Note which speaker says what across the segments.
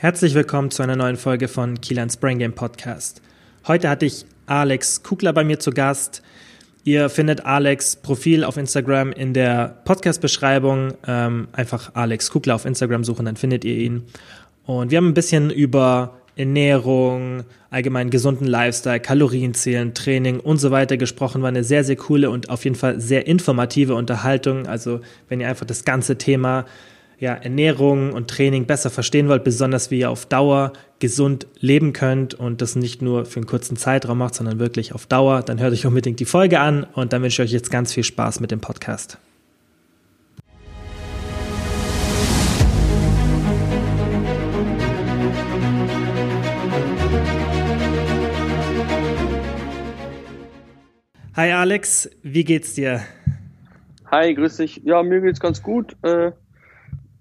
Speaker 1: Herzlich willkommen zu einer neuen Folge von Kielands Brain Game Podcast. Heute hatte ich Alex Kugler bei mir zu Gast. Ihr findet Alex Profil auf Instagram in der Podcast-Beschreibung. Ähm, einfach Alex Kugler auf Instagram suchen, dann findet ihr ihn. Und wir haben ein bisschen über Ernährung, allgemein gesunden Lifestyle, Kalorienzählen, Training und so weiter gesprochen. War eine sehr, sehr coole und auf jeden Fall sehr informative Unterhaltung. Also wenn ihr einfach das ganze Thema ja, Ernährung und Training besser verstehen wollt, besonders wie ihr auf Dauer gesund leben könnt und das nicht nur für einen kurzen Zeitraum macht, sondern wirklich auf Dauer, dann hört euch unbedingt die Folge an und dann wünsche ich euch jetzt ganz viel Spaß mit dem Podcast. Hi Alex, wie geht's dir?
Speaker 2: Hi, grüß dich. Ja, mir geht's ganz gut. Äh,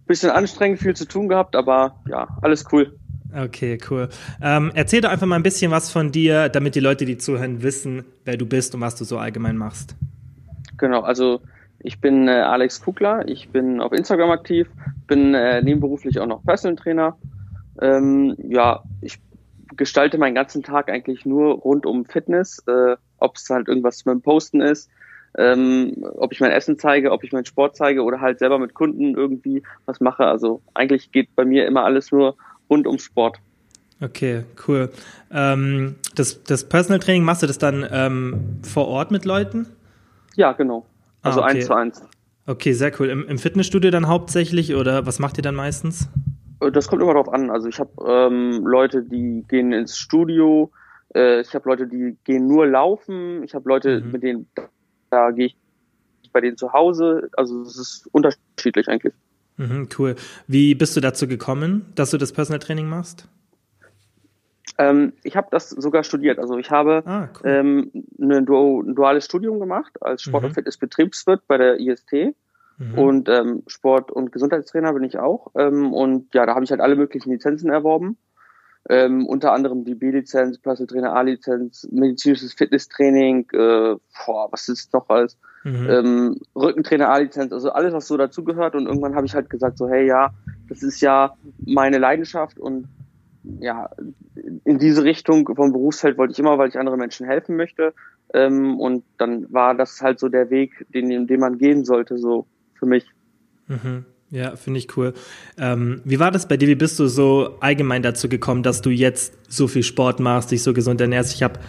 Speaker 2: bisschen anstrengend, viel zu tun gehabt, aber ja, alles cool.
Speaker 1: Okay, cool. Ähm, erzähl doch einfach mal ein bisschen was von dir, damit die Leute, die zuhören, wissen, wer du bist und was du so allgemein machst.
Speaker 2: Genau, also ich bin äh, Alex Kugler, ich bin auf Instagram aktiv, bin äh, nebenberuflich auch noch Personal Trainer. Ähm, ja, ich gestalte meinen ganzen Tag eigentlich nur rund um Fitness, äh, ob es halt irgendwas mit dem Posten ist, ähm, ob ich mein Essen zeige, ob ich meinen Sport zeige oder halt selber mit Kunden irgendwie was mache. Also eigentlich geht bei mir immer alles nur rund um Sport.
Speaker 1: Okay, cool. Ähm, das, das Personal Training machst du das dann ähm, vor Ort mit Leuten?
Speaker 2: Ja, genau. Also ah, okay. eins zu eins.
Speaker 1: Okay, sehr cool. Im, Im, Fitnessstudio dann hauptsächlich oder was macht ihr dann meistens?
Speaker 2: Äh, das kommt immer darauf an. Also ich habe ähm, Leute, die gehen ins Studio. Äh, ich habe Leute, die gehen nur laufen. Ich habe Leute, mhm. mit denen da gehe ich bei denen zu Hause. Also es ist unterschiedlich eigentlich.
Speaker 1: Mhm, cool. Wie bist du dazu gekommen, dass du das Personal Training machst?
Speaker 2: Ähm, ich habe das sogar studiert. Also ich habe ah, cool. ähm, ein, du ein, duales Studium gemacht als Sport- mhm. und Fitnessbetriebswirt bei der IST. Mhm. Und ähm, Sport- und Gesundheitstrainer bin ich auch. Ähm, und ja, da habe ich halt alle möglichen Lizenzen erworben. Ähm, unter anderem die B-Lizenz, Personal Trainer A-Lizenz, medizinisches Fitnesstraining, äh, boah, was ist noch alles? Mhm. Ähm, Rückentrainer A-Lizenz, also alles, was so dazugehört. Und irgendwann habe ich halt gesagt, so, hey, ja, das ist ja meine Leidenschaft und ja, in diese Richtung vom Berufsfeld wollte ich immer, weil ich andere Menschen helfen möchte. Ähm, und dann war das halt so der Weg, den, den man gehen sollte, so für mich.
Speaker 1: Mhm. Ja, finde ich cool. Ähm, wie war das bei dir? Wie bist du so allgemein dazu gekommen, dass du jetzt so viel Sport machst, dich so gesund ernährst? Ich habe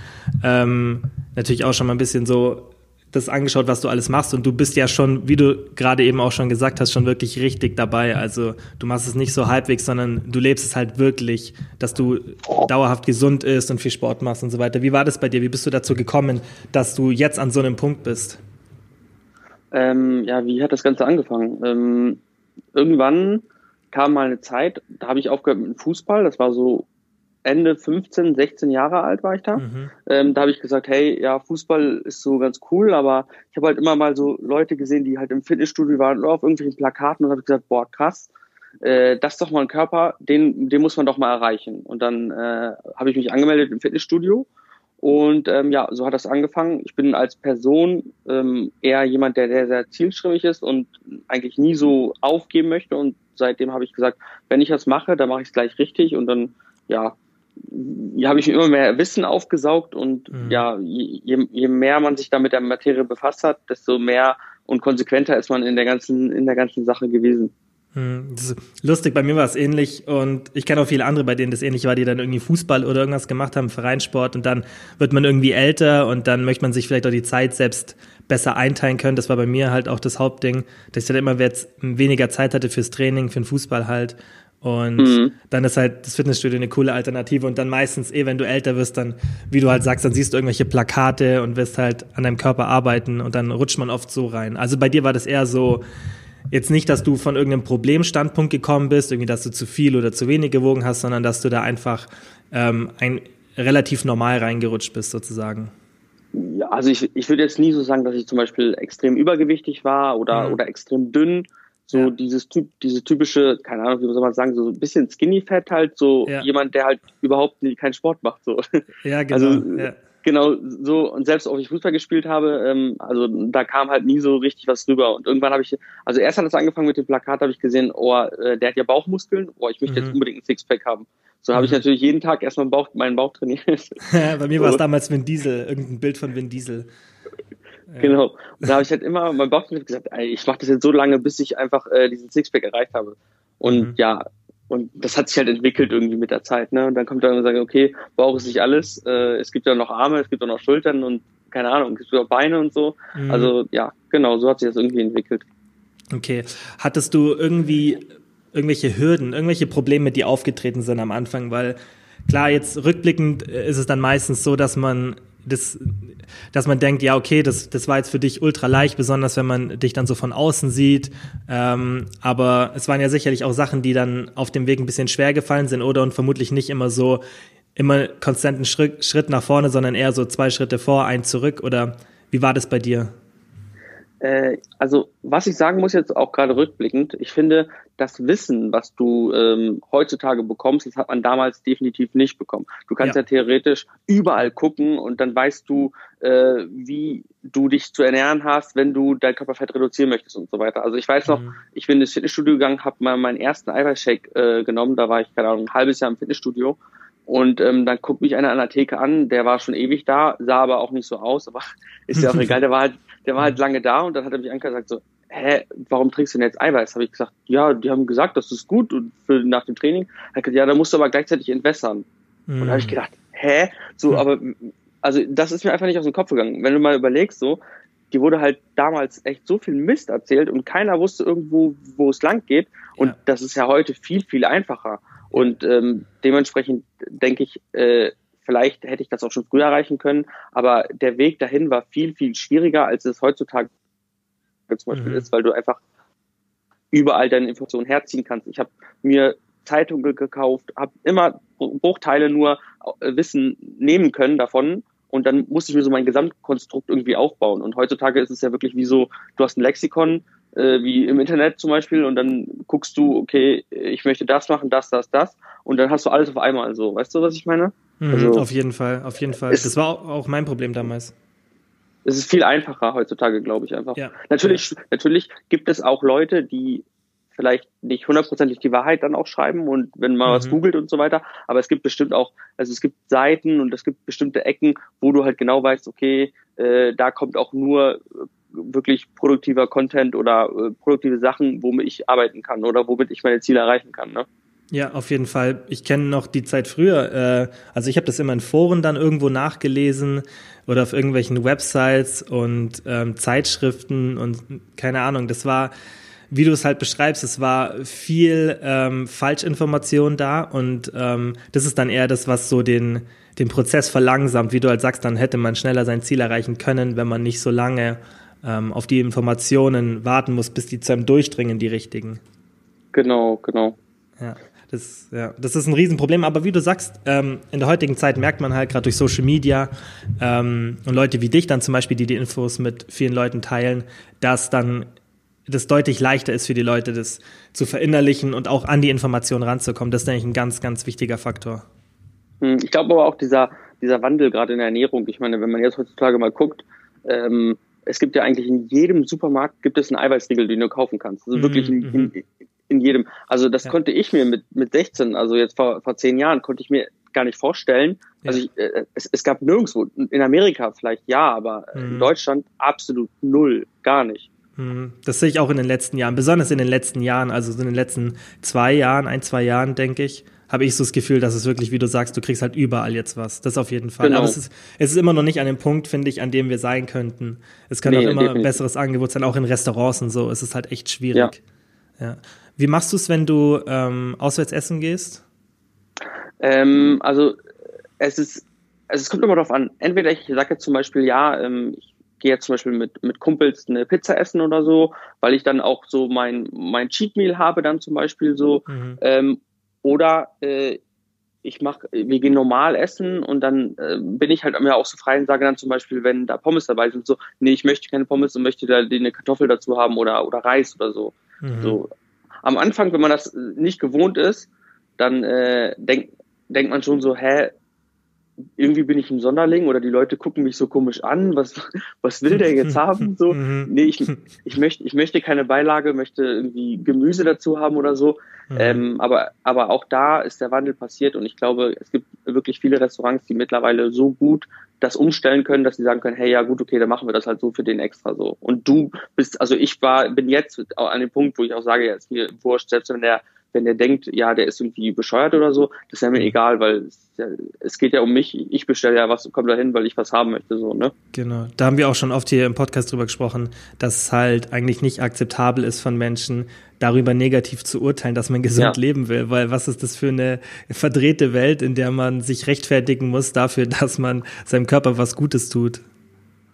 Speaker 1: ähm, natürlich auch schon mal ein bisschen so das angeschaut, was du alles machst und du bist ja schon, wie du gerade eben auch schon gesagt hast, schon wirklich richtig dabei. Also du machst es nicht so halbwegs, sondern du lebst es halt wirklich, dass du dauerhaft gesund ist und viel Sport machst und so weiter. Wie war das bei dir? Wie bist du dazu gekommen, dass du jetzt an so einem Punkt bist?
Speaker 2: Ähm, ja, wie hat das Ganze angefangen? Ähm, irgendwann kam mal eine Zeit, da habe ich aufgehört mit dem Fußball, das war so Ende 15, 16 Jahre alt war ich da. Mhm. Ähm, da habe ich gesagt, hey, ja, Fußball ist so ganz cool, aber ich habe halt immer mal so Leute gesehen, die halt im Fitnessstudio waren oder auf irgendwelchen Plakaten und habe gesagt, boah, krass, äh, das ist doch mal ein Körper, den, den muss man doch mal erreichen. Und dann äh, habe ich mich angemeldet im Fitnessstudio und ähm, ja, so hat das angefangen. Ich bin als Person ähm, eher jemand, der sehr, sehr zielstrebig ist und eigentlich nie so aufgeben möchte. Und seitdem habe ich gesagt, wenn ich das mache, dann mache ich es gleich richtig. Und dann, ja, habe ich immer mehr Wissen aufgesaugt und mhm. ja, je, je mehr man sich da mit der Materie befasst hat, desto mehr und konsequenter ist man in der ganzen, in der ganzen Sache gewesen.
Speaker 1: Hm, lustig, bei mir war es ähnlich und ich kenne auch viele andere, bei denen das ähnlich war, die dann irgendwie Fußball oder irgendwas gemacht haben, Vereinssport und dann wird man irgendwie älter und dann möchte man sich vielleicht auch die Zeit selbst besser einteilen können. Das war bei mir halt auch das Hauptding, dass ich dann immer weniger Zeit hatte fürs Training, für den Fußball halt. Und mhm. dann ist halt das Fitnessstudio eine coole Alternative und dann meistens eh, wenn du älter wirst, dann, wie du halt sagst, dann siehst du irgendwelche Plakate und wirst halt an deinem Körper arbeiten und dann rutscht man oft so rein. Also bei dir war das eher so, jetzt nicht, dass du von irgendeinem Problemstandpunkt gekommen bist, irgendwie, dass du zu viel oder zu wenig gewogen hast, sondern dass du da einfach ähm, ein relativ normal reingerutscht bist, sozusagen.
Speaker 2: Ja, also ich, ich würde jetzt nie so sagen, dass ich zum Beispiel extrem übergewichtig war oder, mhm. oder extrem dünn. So ja. dieses Typ, diese typische, keine Ahnung, wie soll man sagen, so ein bisschen Skinny Fat halt, so ja. jemand, der halt überhaupt keinen Sport macht. So.
Speaker 1: Ja, genau. Also.
Speaker 2: Genau, so und selbst auch ich Fußball gespielt habe, ähm, also da kam halt nie so richtig was rüber. Und irgendwann habe ich, also erst hat es angefangen mit dem Plakat, habe ich gesehen, oh, äh, der hat ja Bauchmuskeln, oh, ich möchte mhm. jetzt unbedingt ein Sixpack haben. So mhm. habe ich natürlich jeden Tag erstmal Bauch, meinen Bauch trainiert.
Speaker 1: Bei mir so. war es damals Vin Diesel, irgendein Bild von Vin Diesel.
Speaker 2: Ja. Genau. Und da habe ich halt immer mein Bauch gesagt, ey, ich mache das jetzt so lange, bis ich einfach äh, diesen Sixpack erreicht habe. Und mhm. ja, und das hat sich halt entwickelt irgendwie mit der Zeit. Ne? Und dann kommt dann und sagt, okay, Bauch ist nicht alles. Äh, es gibt ja noch Arme, es gibt auch noch Schultern und keine Ahnung, es gibt auch Beine und so. Mhm. Also ja, genau, so hat sich das irgendwie entwickelt.
Speaker 1: Okay. Hattest du irgendwie irgendwelche Hürden, irgendwelche Probleme, die aufgetreten sind am Anfang? Weil klar, jetzt rückblickend ist es dann meistens so, dass man das, dass man denkt, ja, okay, das, das war jetzt für dich ultra leicht, besonders wenn man dich dann so von außen sieht. Ähm, aber es waren ja sicherlich auch Sachen, die dann auf dem Weg ein bisschen schwer gefallen sind oder und vermutlich nicht immer so immer konstanten Schritt, Schritt nach vorne, sondern eher so zwei Schritte vor, ein zurück. Oder wie war das bei dir?
Speaker 2: Äh, also was ich sagen muss jetzt auch gerade rückblickend, ich finde, das Wissen, was du ähm, heutzutage bekommst, das hat man damals definitiv nicht bekommen. Du kannst ja, ja theoretisch überall gucken und dann weißt du, äh, wie du dich zu ernähren hast, wenn du dein Körperfett reduzieren möchtest und so weiter. Also ich weiß noch, mhm. ich bin ins Fitnessstudio gegangen, habe mal meinen ersten Eiweißshake äh, genommen, da war ich, keine Ahnung, ein halbes Jahr im Fitnessstudio und ähm, dann guckt mich einer an der Theke an, der war schon ewig da, sah aber auch nicht so aus, aber ist ja auch egal, der war halt, der war halt lange da und dann hat er mich angesagt so, hä, warum trinkst du denn jetzt Eiweiß? Habe ich gesagt, ja, die haben gesagt, das ist gut und für nach dem Training. Er hat gesagt, ja, da musst du aber gleichzeitig entwässern. Mhm. Und da habe ich gedacht, hä? So, mhm. aber also das ist mir einfach nicht aus dem Kopf gegangen. Wenn du mal überlegst, so, die wurde halt damals echt so viel Mist erzählt und keiner wusste irgendwo, wo es lang geht. Und ja. das ist ja heute viel, viel einfacher. Und ähm, dementsprechend denke ich, äh, vielleicht hätte ich das auch schon früher erreichen können, aber der Weg dahin war viel, viel schwieriger, als es heutzutage zum Beispiel mhm. ist, weil du einfach überall deine Informationen herziehen kannst. Ich habe mir Zeitungen gekauft, habe immer Bruchteile nur äh, Wissen nehmen können davon und dann musste ich mir so mein Gesamtkonstrukt irgendwie aufbauen. Und heutzutage ist es ja wirklich wie so, du hast ein Lexikon, äh, wie im Internet zum Beispiel und dann guckst du, okay, ich möchte das machen, das, das, das und dann hast du alles auf einmal so. Weißt du, was ich meine?
Speaker 1: Mhm, also, auf jeden Fall, auf jeden Fall. Das war auch mein Problem damals.
Speaker 2: Es ist viel einfacher heutzutage, glaube ich einfach. Ja. Natürlich, ja. natürlich gibt es auch Leute, die vielleicht nicht hundertprozentig die Wahrheit dann auch schreiben und wenn man mhm. was googelt und so weiter. Aber es gibt bestimmt auch, also es gibt Seiten und es gibt bestimmte Ecken, wo du halt genau weißt, okay, äh, da kommt auch nur wirklich produktiver Content oder äh, produktive Sachen, womit ich arbeiten kann oder womit ich meine Ziele erreichen kann. Ne?
Speaker 1: Ja, auf jeden Fall. Ich kenne noch die Zeit früher. Äh, also ich habe das immer in Foren dann irgendwo nachgelesen oder auf irgendwelchen Websites und ähm, Zeitschriften und keine Ahnung. Das war, wie du es halt beschreibst, es war viel ähm, Falschinformation da und ähm, das ist dann eher das, was so den den Prozess verlangsamt. Wie du halt sagst, dann hätte man schneller sein Ziel erreichen können, wenn man nicht so lange ähm, auf die Informationen warten muss, bis die zu einem durchdringen, die richtigen.
Speaker 2: Genau, genau.
Speaker 1: Ja. Das, ja, das ist ein Riesenproblem, aber wie du sagst, ähm, in der heutigen Zeit merkt man halt gerade durch Social Media ähm, und Leute wie dich dann zum Beispiel, die die Infos mit vielen Leuten teilen, dass dann das deutlich leichter ist für die Leute, das zu verinnerlichen und auch an die Informationen ranzukommen. Das ist eigentlich ein ganz, ganz wichtiger Faktor.
Speaker 2: Hm, ich glaube aber auch dieser, dieser Wandel gerade in der Ernährung, ich meine, wenn man jetzt heutzutage mal guckt, ähm, es gibt ja eigentlich in jedem Supermarkt gibt es einen Eiweißriegel, den du kaufen kannst. Also wirklich in, in, mhm. In jedem. Also das ja. konnte ich mir mit, mit 16, also jetzt vor, vor zehn Jahren, konnte ich mir gar nicht vorstellen. Ja. Also ich, äh, es, es gab nirgendwo, in Amerika vielleicht ja, aber mhm. in Deutschland absolut null, gar nicht.
Speaker 1: Mhm. Das sehe ich auch in den letzten Jahren, besonders in den letzten Jahren, also in den letzten zwei Jahren, ein, zwei Jahren, denke ich, habe ich so das Gefühl, dass es wirklich, wie du sagst, du kriegst halt überall jetzt was. Das auf jeden Fall. Genau. Aber es ist, es ist immer noch nicht an dem Punkt, finde ich, an dem wir sein könnten. Es kann nee, auch immer definitiv. ein besseres Angebot sein, auch in Restaurants und so. Es ist halt echt schwierig. Ja. ja. Wie machst du es, wenn du ähm, auswärts essen gehst?
Speaker 2: Ähm, also es ist, also es kommt immer darauf an. Entweder ich sage jetzt zum Beispiel, ja, ähm, ich gehe jetzt zum Beispiel mit, mit Kumpels eine Pizza essen oder so, weil ich dann auch so mein, mein Cheat Meal habe dann zum Beispiel so. Mhm. Ähm, oder äh, ich mach, wir gehen normal essen und dann äh, bin ich halt mir auch so frei und sage dann zum Beispiel, wenn da Pommes dabei sind, so, nee, ich möchte keine Pommes und möchte da eine Kartoffel dazu haben oder, oder Reis oder so. Mhm. so. Am Anfang, wenn man das nicht gewohnt ist, dann äh, denkt denkt man schon so, hä, irgendwie bin ich ein Sonderling oder die Leute gucken mich so komisch an, was, was will der jetzt haben? So, mhm. nee, ich, ich möchte, ich möchte keine Beilage, möchte irgendwie Gemüse dazu haben oder so. Mhm. Ähm, aber, aber auch da ist der Wandel passiert und ich glaube, es gibt wirklich viele Restaurants, die mittlerweile so gut das umstellen können, dass sie sagen können, hey, ja gut, okay, dann machen wir das halt so für den extra so. Und du bist, also ich war, bin jetzt an dem Punkt, wo ich auch sage, ja, ist mir wurscht, selbst wenn der wenn der denkt, ja, der ist irgendwie bescheuert oder so, das ist ja mir mhm. egal, weil es, ja, es geht ja um mich. Ich bestelle ja was, komme da hin, weil ich was haben möchte, so, ne?
Speaker 1: Genau. Da haben wir auch schon oft hier im Podcast drüber gesprochen, dass es halt eigentlich nicht akzeptabel ist von Menschen, darüber negativ zu urteilen, dass man gesund ja. leben will, weil was ist das für eine verdrehte Welt, in der man sich rechtfertigen muss dafür, dass man seinem Körper was Gutes tut?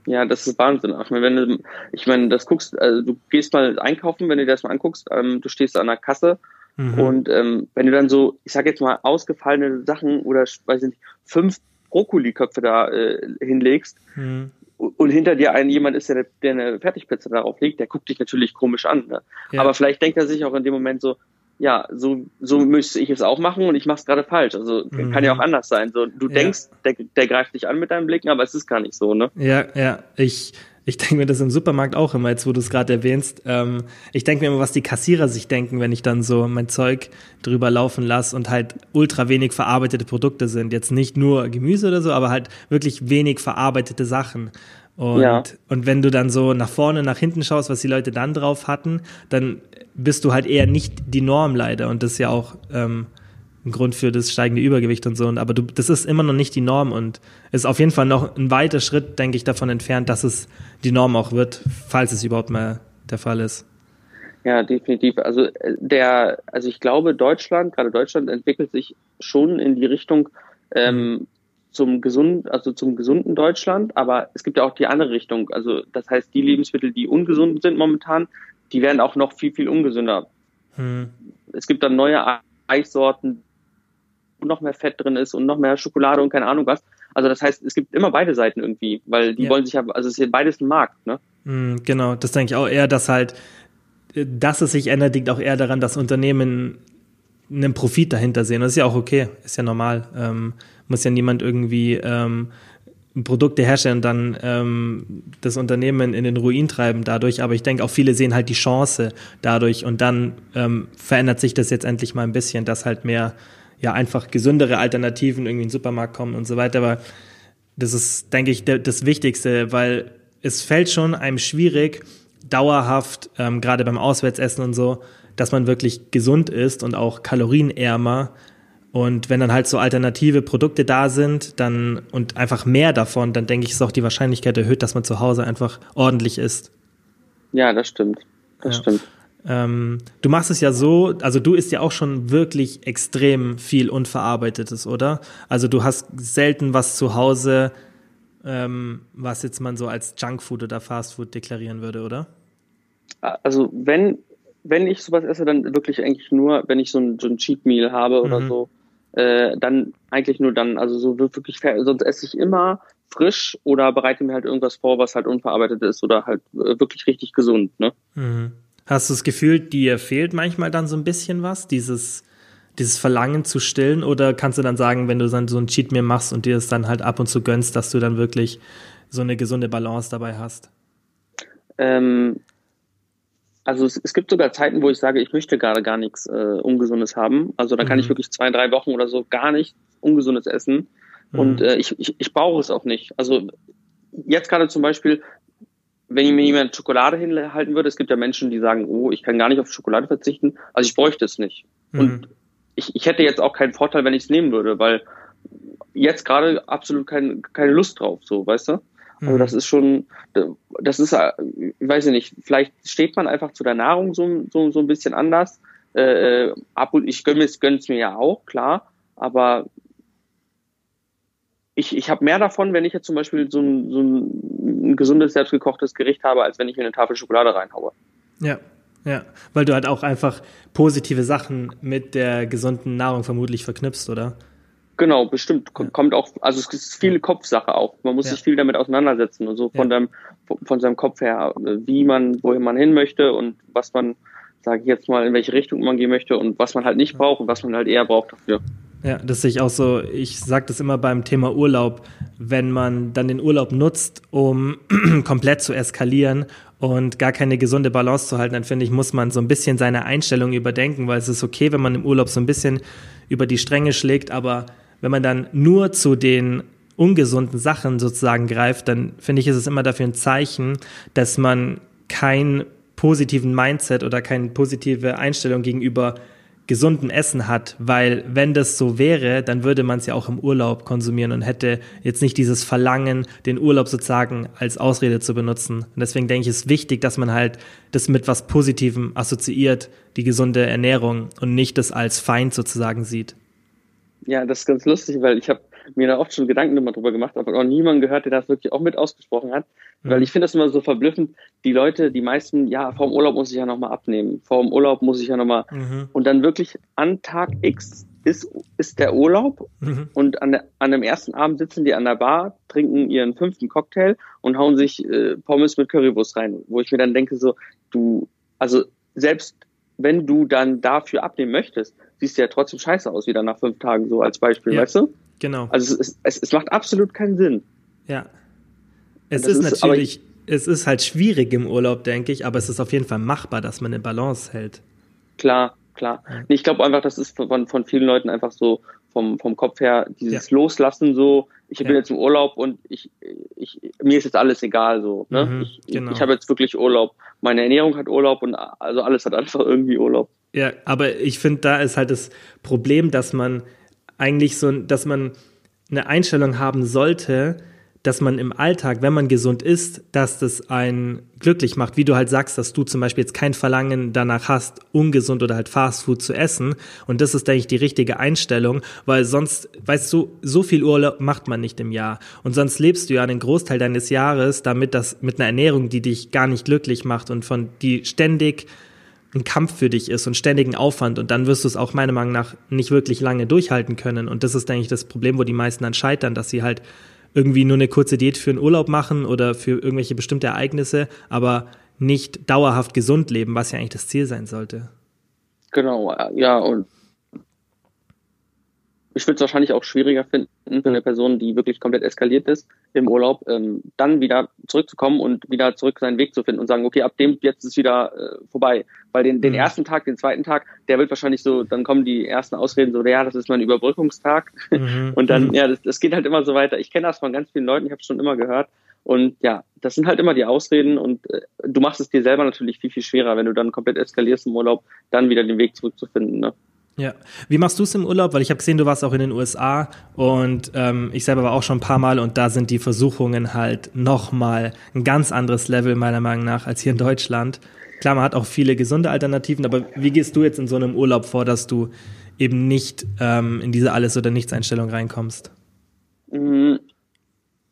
Speaker 2: Ja, das ist Wahnsinn. Ich meine, wenn du, ich meine, das guckst, also du gehst mal einkaufen, wenn du dir das mal anguckst, ähm, du stehst an der Kasse Mhm. Und ähm, wenn du dann so, ich sage jetzt mal, ausgefallene Sachen oder weiß ich nicht, fünf Brokkoliköpfe da äh, hinlegst mhm. und hinter dir ein jemand ist, der, der eine Fertigpizza darauf legt, der guckt dich natürlich komisch an. Ne? Ja. Aber vielleicht denkt er sich auch in dem Moment so, ja, so, so müsste ich es auch machen und ich mache es gerade falsch. Also mhm. kann ja auch anders sein. So, du ja. denkst, der, der greift dich an mit deinen Blicken, aber es ist gar nicht so, ne?
Speaker 1: Ja, ja. Ich ich denke mir das im Supermarkt auch immer, jetzt wo du es gerade erwähnst. Ähm, ich denke mir immer, was die Kassierer sich denken, wenn ich dann so mein Zeug drüber laufen lasse und halt ultra wenig verarbeitete Produkte sind. Jetzt nicht nur Gemüse oder so, aber halt wirklich wenig verarbeitete Sachen. Und, ja. und wenn du dann so nach vorne, nach hinten schaust, was die Leute dann drauf hatten, dann bist du halt eher nicht die Norm leider. Und das ist ja auch ähm, ein Grund für das steigende Übergewicht und so. aber du, das ist immer noch nicht die Norm und ist auf jeden Fall noch ein weiter Schritt, denke ich, davon entfernt, dass es die Norm auch wird, falls es überhaupt mal der Fall ist.
Speaker 2: Ja, definitiv. Also äh, der, also ich glaube, Deutschland, gerade Deutschland entwickelt sich schon in die Richtung ähm, mhm. zum gesund, also zum gesunden Deutschland, aber es gibt ja auch die andere Richtung. Also das heißt, die Lebensmittel, die ungesund sind momentan, die werden auch noch viel, viel ungesünder. Mhm. Es gibt dann neue Eissorten, noch mehr Fett drin ist und noch mehr Schokolade und keine Ahnung was. Also das heißt, es gibt immer beide Seiten irgendwie, weil die ja. wollen sich ja, also es ist beides ein Markt, ne?
Speaker 1: Mm, genau, das denke ich auch eher, dass halt, dass es sich ändert, liegt auch eher daran, dass Unternehmen einen Profit dahinter sehen. Das ist ja auch okay, ist ja normal. Ähm, muss ja niemand irgendwie ähm, Produkte herstellen und dann ähm, das Unternehmen in den Ruin treiben dadurch. Aber ich denke auch viele sehen halt die Chance dadurch und dann ähm, verändert sich das jetzt endlich mal ein bisschen, dass halt mehr ja einfach gesündere Alternativen irgendwie in den Supermarkt kommen und so weiter. Aber das ist, denke ich, das Wichtigste, weil es fällt schon einem schwierig, dauerhaft, ähm, gerade beim Auswärtsessen und so, dass man wirklich gesund ist und auch kalorienärmer. Und wenn dann halt so alternative Produkte da sind, dann und einfach mehr davon, dann denke ich, ist auch die Wahrscheinlichkeit erhöht, dass man zu Hause einfach ordentlich isst.
Speaker 2: Ja, das stimmt. Das ja. stimmt.
Speaker 1: Ähm, du machst es ja so, also du isst ja auch schon wirklich extrem viel Unverarbeitetes, oder? Also du hast selten was zu Hause, ähm, was jetzt man so als Junkfood oder Fastfood deklarieren würde, oder?
Speaker 2: Also wenn, wenn ich sowas esse, dann wirklich eigentlich nur, wenn ich so ein, so ein Cheat Meal habe oder mhm. so, äh, dann eigentlich nur dann, also so wirklich, sonst esse ich immer frisch oder bereite mir halt irgendwas vor, was halt unverarbeitet ist oder halt äh, wirklich richtig gesund, ne? Mhm.
Speaker 1: Hast du das Gefühl, dir fehlt manchmal dann so ein bisschen was, dieses, dieses Verlangen zu stillen? Oder kannst du dann sagen, wenn du dann so ein Cheat Meal machst und dir es dann halt ab und zu gönnst, dass du dann wirklich so eine gesunde Balance dabei hast?
Speaker 2: Ähm, also es, es, gibt sogar Zeiten, wo ich sage, ich möchte gerade gar nichts äh, Ungesundes haben. Also da kann mhm. ich wirklich zwei, drei Wochen oder so gar nichts Ungesundes essen. Mhm. Und äh, ich, ich, ich brauche es auch nicht. Also jetzt gerade zum Beispiel wenn mir jemand Schokolade hinhalten würde, es gibt ja Menschen, die sagen, oh, ich kann gar nicht auf Schokolade verzichten, also ich bräuchte es nicht. Mhm. Und ich, ich hätte jetzt auch keinen Vorteil, wenn ich es nehmen würde, weil jetzt gerade absolut kein, keine Lust drauf, so, weißt du? Also mhm. das ist schon, das ist, ich weiß nicht, vielleicht steht man einfach zu der Nahrung so, so, so ein bisschen anders. Äh, ab und ich gönne es gönn's mir ja auch, klar, aber ich, ich habe mehr davon, wenn ich jetzt zum Beispiel so ein, so ein, ein gesundes, selbstgekochtes Gericht habe, als wenn ich mir eine Tafel Schokolade reinhaue.
Speaker 1: Ja, ja, weil du halt auch einfach positive Sachen mit der gesunden Nahrung vermutlich verknüpfst, oder?
Speaker 2: Genau, bestimmt. Ja. Kommt auch, also es ist viel Kopfsache auch. Man muss ja. sich viel damit auseinandersetzen und so von, ja. deinem, von seinem Kopf her, wie man, wohin man hin möchte und was man, sage ich jetzt mal, in welche Richtung man gehen möchte und was man halt nicht braucht und was man halt eher braucht dafür.
Speaker 1: Ja, das sehe ich auch so. Ich sage das immer beim Thema Urlaub. Wenn man dann den Urlaub nutzt, um komplett zu eskalieren und gar keine gesunde Balance zu halten, dann finde ich, muss man so ein bisschen seine Einstellung überdenken, weil es ist okay, wenn man im Urlaub so ein bisschen über die Stränge schlägt, aber wenn man dann nur zu den ungesunden Sachen sozusagen greift, dann finde ich, ist es immer dafür ein Zeichen, dass man keinen positiven Mindset oder keine positive Einstellung gegenüber gesunden Essen hat, weil wenn das so wäre, dann würde man es ja auch im Urlaub konsumieren und hätte jetzt nicht dieses Verlangen, den Urlaub sozusagen als Ausrede zu benutzen. Und deswegen denke ich, es ist wichtig, dass man halt das mit was Positivem assoziiert, die gesunde Ernährung und nicht das als Feind sozusagen sieht.
Speaker 2: Ja, das ist ganz lustig, weil ich habe mir da oft schon Gedanken immer drüber gemacht, aber auch niemanden gehört, der das wirklich auch mit ausgesprochen hat. Mhm. Weil ich finde das immer so verblüffend, die Leute, die meisten, ja, vorm Urlaub muss ich ja nochmal abnehmen, vorm Urlaub muss ich ja nochmal. Mhm. Und dann wirklich an Tag X ist, ist der Urlaub mhm. und an, der, an dem ersten Abend sitzen die an der Bar, trinken ihren fünften Cocktail und hauen sich äh, Pommes mit Currywurst rein, wo ich mir dann denke, so, du, also selbst wenn du dann dafür abnehmen möchtest, siehst du ja trotzdem scheiße aus, wieder nach fünf Tagen, so als Beispiel, ja. weißt du?
Speaker 1: Genau.
Speaker 2: Also es, es, es macht absolut keinen Sinn.
Speaker 1: Ja. Es ist, ist natürlich, es ist halt schwierig im Urlaub, denke ich, aber es ist auf jeden Fall machbar, dass man eine Balance hält.
Speaker 2: Klar, klar. Ja. Ich glaube einfach, das ist von, von vielen Leuten einfach so vom, vom Kopf her dieses ja. Loslassen so, ich bin ja. jetzt im Urlaub und ich, ich, mir ist jetzt alles egal so. Ne? Mhm, ich genau. ich habe jetzt wirklich Urlaub. Meine Ernährung hat Urlaub und also alles hat einfach irgendwie Urlaub.
Speaker 1: Ja, aber ich finde, da ist halt das Problem, dass man eigentlich so, dass man eine Einstellung haben sollte, dass man im Alltag, wenn man gesund ist, dass das einen glücklich macht. Wie du halt sagst, dass du zum Beispiel jetzt kein Verlangen danach hast, ungesund oder halt Fastfood zu essen. Und das ist, denke ich, die richtige Einstellung, weil sonst, weißt du, so viel Urlaub macht man nicht im Jahr. Und sonst lebst du ja einen Großteil deines Jahres damit, dass mit einer Ernährung, die dich gar nicht glücklich macht und von die ständig ein Kampf für dich ist und ständigen Aufwand und dann wirst du es auch meiner Meinung nach nicht wirklich lange durchhalten können. Und das ist, denke ich, das Problem, wo die meisten dann scheitern, dass sie halt irgendwie nur eine kurze Diät für einen Urlaub machen oder für irgendwelche bestimmte Ereignisse, aber nicht dauerhaft gesund leben, was ja eigentlich das Ziel sein sollte.
Speaker 2: Genau, ja, und ich würde es wahrscheinlich auch schwieriger finden für eine Person, die wirklich komplett eskaliert ist im Urlaub, ähm, dann wieder zurückzukommen und wieder zurück seinen Weg zu finden und sagen, okay, ab dem jetzt ist wieder äh, vorbei. Weil den, den mhm. ersten Tag, den zweiten Tag, der wird wahrscheinlich so, dann kommen die ersten Ausreden so, ja, das ist mein Überbrückungstag. Mhm. Und dann, mhm. ja, das, das geht halt immer so weiter. Ich kenne das von ganz vielen Leuten, ich habe es schon immer gehört. Und ja, das sind halt immer die Ausreden und äh, du machst es dir selber natürlich viel, viel schwerer, wenn du dann komplett eskalierst im Urlaub, dann wieder den Weg zurückzufinden. Ne?
Speaker 1: Ja. Wie machst du es im Urlaub? Weil ich habe gesehen, du warst auch in den USA und ähm, ich selber war auch schon ein paar Mal und da sind die Versuchungen halt nochmal ein ganz anderes Level meiner Meinung nach als hier in Deutschland. Klar, man hat auch viele gesunde Alternativen, aber wie gehst du jetzt in so einem Urlaub vor, dass du eben nicht ähm, in diese Alles- oder Nichts-Einstellung reinkommst?
Speaker 2: Mhm.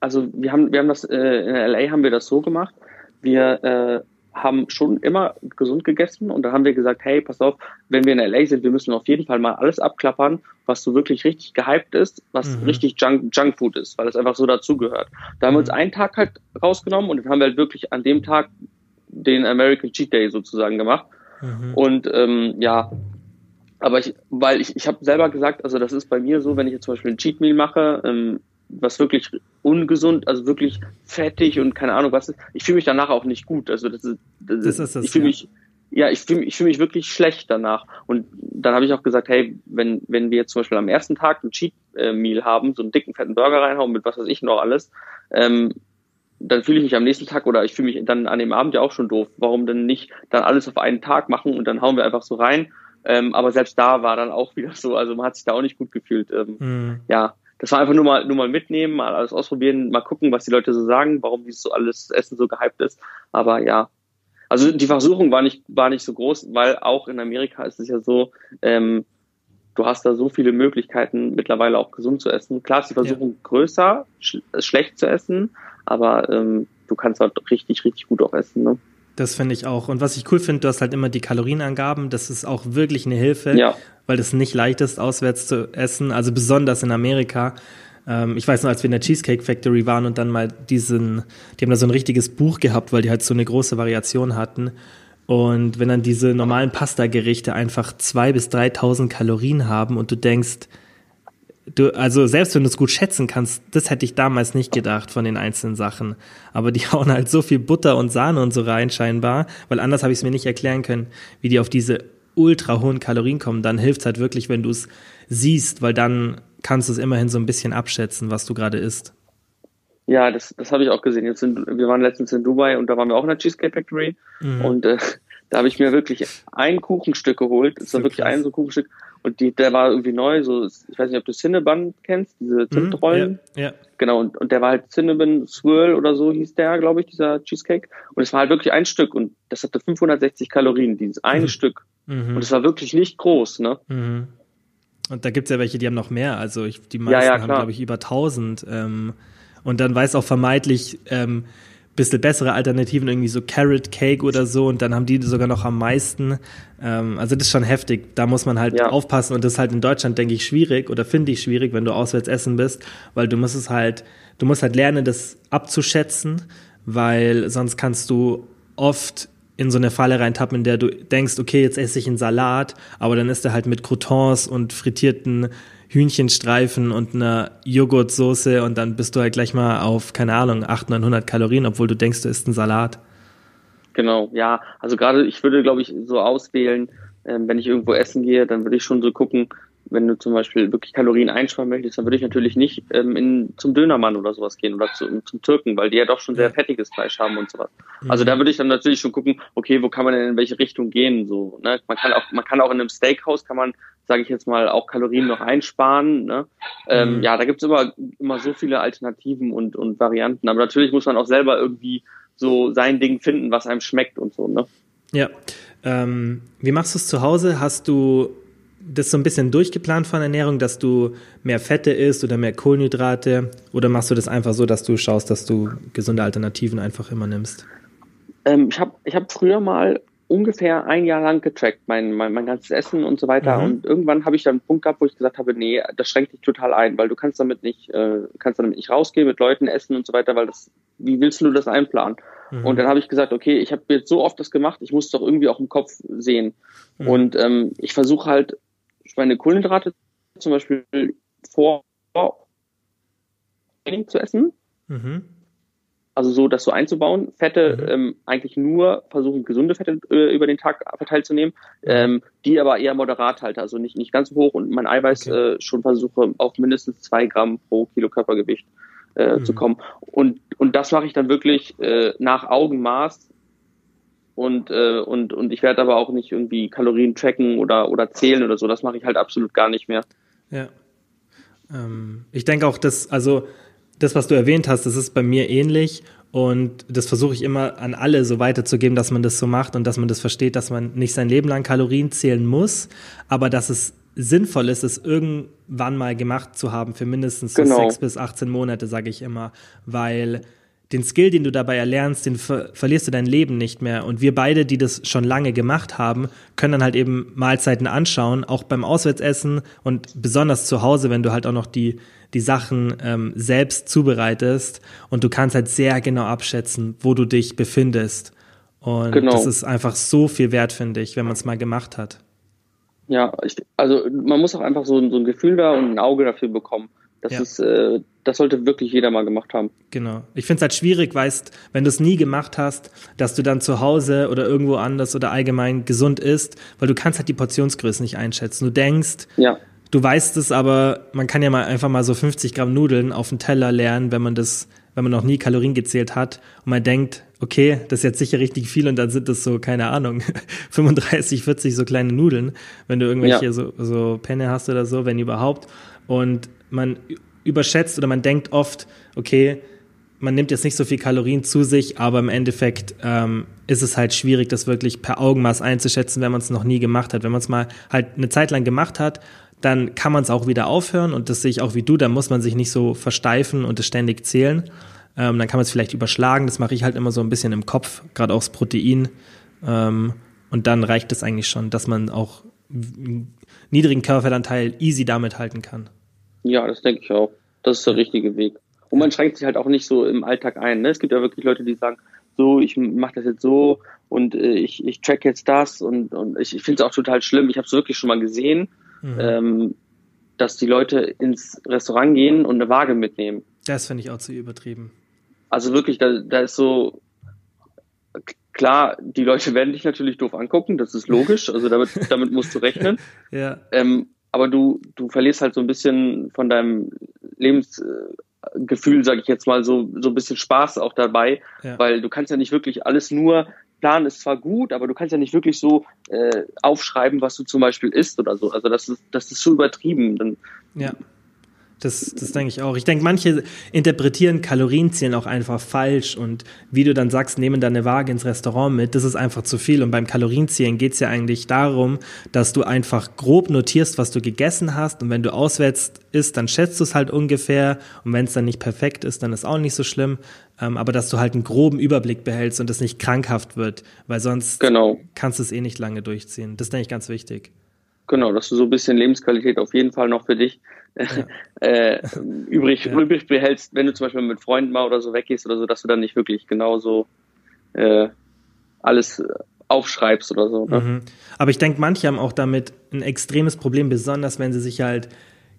Speaker 2: Also wir haben, wir haben das, äh, in LA haben wir das so gemacht. Wir äh, haben schon immer gesund gegessen und da haben wir gesagt, hey, pass auf, wenn wir in LA sind, wir müssen auf jeden Fall mal alles abklappern, was so wirklich richtig gehypt ist, was mhm. richtig Junk, Junkfood ist, weil es einfach so dazugehört. Da haben wir uns mhm. einen Tag halt rausgenommen und dann haben wir halt wirklich an dem Tag den American Cheat Day sozusagen gemacht. Mhm. Und ähm, ja, aber ich, weil ich, ich habe selber gesagt, also das ist bei mir so, wenn ich jetzt zum Beispiel ein Cheat Meal mache, ähm, was wirklich ungesund, also wirklich fettig und keine Ahnung was ist. Ich fühle mich danach auch nicht gut. Also das ist, das, das ist das, ich fühle ja. mich, ja, ich fühle ich fühl mich wirklich schlecht danach. Und dann habe ich auch gesagt, hey, wenn, wenn wir jetzt zum Beispiel am ersten Tag ein Cheat Meal haben, so einen dicken, fetten Burger reinhauen mit was weiß ich noch alles, ähm, dann fühle ich mich am nächsten Tag oder ich fühle mich dann an dem Abend ja auch schon doof. Warum denn nicht dann alles auf einen Tag machen und dann hauen wir einfach so rein? Ähm, aber selbst da war dann auch wieder so, also man hat sich da auch nicht gut gefühlt. Ähm, mhm. Ja, das war einfach nur mal, nur mal mitnehmen, mal alles ausprobieren, mal gucken, was die Leute so sagen, warum dieses so alles Essen so gehypt ist. Aber ja, also die Versuchung war nicht, war nicht so groß, weil auch in Amerika ist es ja so, ähm, du hast da so viele Möglichkeiten, mittlerweile auch gesund zu essen. Klar ist die Versuchung ja. größer, sch schlecht zu essen, aber ähm, du kannst halt richtig, richtig gut auch essen. Ne?
Speaker 1: Das finde ich auch. Und was ich cool finde, du hast halt immer die Kalorienangaben. Das ist auch wirklich eine Hilfe, ja. weil das nicht leicht ist, auswärts zu essen. Also besonders in Amerika. Ähm, ich weiß noch, als wir in der Cheesecake Factory waren und dann mal diesen, die haben da so ein richtiges Buch gehabt, weil die halt so eine große Variation hatten. Und wenn dann diese normalen Pasta-Gerichte einfach zwei bis 3.000 Kalorien haben und du denkst, du, also selbst wenn du es gut schätzen kannst, das hätte ich damals nicht gedacht von den einzelnen Sachen. Aber die hauen halt so viel Butter und Sahne und so rein scheinbar, weil anders habe ich es mir nicht erklären können, wie die auf diese ultra hohen Kalorien kommen. Dann hilft es halt wirklich, wenn du es siehst, weil dann kannst du es immerhin so ein bisschen abschätzen, was du gerade isst.
Speaker 2: Ja, das, das habe ich auch gesehen. Jetzt sind, wir waren letztens in Dubai und da waren wir auch in der Cheesecake Factory mhm. und äh, da habe ich mir wirklich ein Kuchenstück geholt. Es war wirklich krass. ein so Kuchenstück und die, der war irgendwie neu. So, ich weiß nicht, ob du Cinnabon kennst, diese mhm, Zimtrollen.
Speaker 1: Ja, ja.
Speaker 2: Genau und, und der war halt Cinnabon Swirl oder so hieß der, glaube ich, dieser Cheesecake. Und es war halt wirklich ein Stück und das hatte 560 Kalorien, dieses eine mhm. Stück. Mhm. Und es war wirklich nicht groß, ne?
Speaker 1: Mhm. Und da gibt's ja welche, die haben noch mehr. Also ich, die meisten ja, haben, glaube ich, über 1000. Ähm, und dann weiß auch vermeintlich ähm, bisschen bessere Alternativen, irgendwie so Carrot Cake oder so. Und dann haben die sogar noch am meisten. Ähm, also das ist schon heftig. Da muss man halt ja. aufpassen. Und das ist halt in Deutschland, denke ich, schwierig oder finde ich schwierig, wenn du auswärts essen bist, weil du musst es halt, du musst halt lernen, das abzuschätzen, weil sonst kannst du oft in so eine Falle reintappen, in der du denkst, okay, jetzt esse ich einen Salat, aber dann ist er halt mit Croutons und frittierten Hühnchenstreifen und einer Joghurtsoße und dann bist du halt gleich mal auf, keine Ahnung, 800, 900 Kalorien, obwohl du denkst, du isst einen Salat.
Speaker 2: Genau, ja. Also gerade, ich würde, glaube ich, so auswählen, ähm, wenn ich irgendwo essen gehe, dann würde ich schon so gucken, wenn du zum Beispiel wirklich Kalorien einsparen möchtest, dann würde ich natürlich nicht ähm, in, zum Dönermann oder sowas gehen oder zu, zum Türken, weil die ja doch schon sehr fettiges Fleisch haben und sowas. Mhm. Also da würde ich dann natürlich schon gucken, okay, wo kann man denn in welche Richtung gehen? So, ne? Man kann auch, man kann auch in einem Steakhouse kann man, sage ich jetzt mal, auch Kalorien noch einsparen. Ne? Ähm, mhm. Ja, da gibt's immer immer so viele Alternativen und und Varianten. Aber natürlich muss man auch selber irgendwie so sein Ding finden, was einem schmeckt und so. Ne?
Speaker 1: Ja. Ähm, wie machst du es zu Hause? Hast du das so ein bisschen durchgeplant von Ernährung, dass du mehr Fette isst oder mehr Kohlenhydrate? Oder machst du das einfach so, dass du schaust, dass du gesunde Alternativen einfach immer nimmst?
Speaker 2: Ähm, ich habe ich hab früher mal ungefähr ein Jahr lang getrackt, mein, mein, mein ganzes Essen und so weiter. Mhm. Und irgendwann habe ich dann einen Punkt gehabt, wo ich gesagt habe, nee, das schränkt dich total ein, weil du kannst damit nicht, äh, kannst damit nicht rausgehen, mit Leuten essen und so weiter, weil das, wie willst du das einplanen? Mhm. Und dann habe ich gesagt, okay, ich habe jetzt so oft das gemacht, ich muss doch irgendwie auch im Kopf sehen. Mhm. Und ähm, ich versuche halt meine Kohlenhydrate zum Beispiel vor Training zu essen. Mhm. Also so das so einzubauen. Fette mhm. ähm, eigentlich nur versuchen, gesunde Fette äh, über den Tag verteilt zu nehmen, mhm. ähm, die aber eher moderat halte, also nicht, nicht ganz so hoch und mein Eiweiß okay. äh, schon versuche auf mindestens zwei Gramm pro Kilo Körpergewicht äh, mhm. zu kommen. Und, und das mache ich dann wirklich äh, nach Augenmaß und äh, und und ich werde aber auch nicht irgendwie Kalorien tracken oder oder zählen oder so. Das mache ich halt absolut gar nicht mehr.
Speaker 1: Ja. Ähm, ich denke auch, dass also das, was du erwähnt hast, das ist bei mir ähnlich und das versuche ich immer an alle so weiterzugeben, dass man das so macht und dass man das versteht, dass man nicht sein Leben lang Kalorien zählen muss, aber dass es sinnvoll ist, es irgendwann mal gemacht zu haben für mindestens genau. so sechs bis 18 Monate, sage ich immer, weil den Skill, den du dabei erlernst, den ver verlierst du dein Leben nicht mehr. Und wir beide, die das schon lange gemacht haben, können dann halt eben Mahlzeiten anschauen, auch beim Auswärtsessen und besonders zu Hause, wenn du halt auch noch die, die Sachen ähm, selbst zubereitest und du kannst halt sehr genau abschätzen, wo du dich befindest. Und genau. das ist einfach so viel wert, finde ich, wenn man es mal gemacht hat.
Speaker 2: Ja, ich, also man muss auch einfach so, so ein Gefühl da und ein Auge dafür bekommen. Das ja. ist, äh, das sollte wirklich jeder mal gemacht haben.
Speaker 1: Genau. Ich finde es halt schwierig, weißt, wenn du es nie gemacht hast, dass du dann zu Hause oder irgendwo anders oder allgemein gesund isst, weil du kannst halt die Portionsgröße nicht einschätzen. Du denkst,
Speaker 2: ja.
Speaker 1: du weißt es, aber man kann ja mal einfach mal so 50 Gramm Nudeln auf den Teller lernen, wenn man das, wenn man noch nie Kalorien gezählt hat und man denkt, okay, das ist jetzt sicher richtig viel und dann sind das so, keine Ahnung, 35, 40 so kleine Nudeln, wenn du irgendwelche ja. so, so Penne hast oder so, wenn überhaupt. Und man überschätzt oder man denkt oft, okay, man nimmt jetzt nicht so viel Kalorien zu sich, aber im Endeffekt ähm, ist es halt schwierig, das wirklich per Augenmaß einzuschätzen, wenn man es noch nie gemacht hat. Wenn man es mal halt eine Zeit lang gemacht hat, dann kann man es auch wieder aufhören und das sehe ich auch wie du, da muss man sich nicht so versteifen und es ständig zählen. Ähm, dann kann man es vielleicht überschlagen, das mache ich halt immer so ein bisschen im Kopf, gerade auch das Protein. Ähm, und dann reicht es eigentlich schon, dass man auch niedrigen Körperfettanteil easy damit halten kann.
Speaker 2: Ja, das denke ich auch. Das ist der richtige Weg. Und man schränkt sich halt auch nicht so im Alltag ein. Ne? Es gibt ja wirklich Leute, die sagen, so, ich mache das jetzt so und äh, ich, ich track jetzt das und, und ich, ich finde es auch total schlimm. Ich habe es wirklich schon mal gesehen. Mhm. Ähm, dass die Leute ins Restaurant gehen und eine Waage mitnehmen.
Speaker 1: Das finde ich auch zu übertrieben.
Speaker 2: Also wirklich, da, da ist so, klar, die Leute werden dich natürlich doof angucken, das ist logisch, also damit, damit musst du rechnen.
Speaker 1: ja.
Speaker 2: Ähm, aber du, du verlierst halt so ein bisschen von deinem Lebensgefühl, sage ich jetzt mal, so, so ein bisschen Spaß auch dabei, ja. weil du kannst ja nicht wirklich alles nur planen, ist zwar gut, aber du kannst ja nicht wirklich so äh, aufschreiben, was du zum Beispiel isst oder so. Also das ist, das ist so übertrieben. Dann,
Speaker 1: ja. Das, das denke ich auch. Ich denke, manche interpretieren Kalorienzählen auch einfach falsch und wie du dann sagst, nehmen deine Waage ins Restaurant mit, das ist einfach zu viel. Und beim Kalorienzählen geht es ja eigentlich darum, dass du einfach grob notierst, was du gegessen hast und wenn du auswärts isst, dann schätzt du es halt ungefähr und wenn es dann nicht perfekt ist, dann ist auch nicht so schlimm. Ähm, aber dass du halt einen groben Überblick behältst und es nicht krankhaft wird, weil sonst
Speaker 2: genau.
Speaker 1: kannst du es eh nicht lange durchziehen. Das denke ich ganz wichtig.
Speaker 2: Genau, dass du so ein bisschen Lebensqualität auf jeden Fall noch für dich ja. äh, übrig, ja. übrig behältst, wenn du zum Beispiel mit Freunden mal oder so weggehst oder so, dass du dann nicht wirklich genauso äh, alles aufschreibst oder so. Ne?
Speaker 1: Mhm. Aber ich denke, manche haben auch damit ein extremes Problem, besonders wenn sie sich halt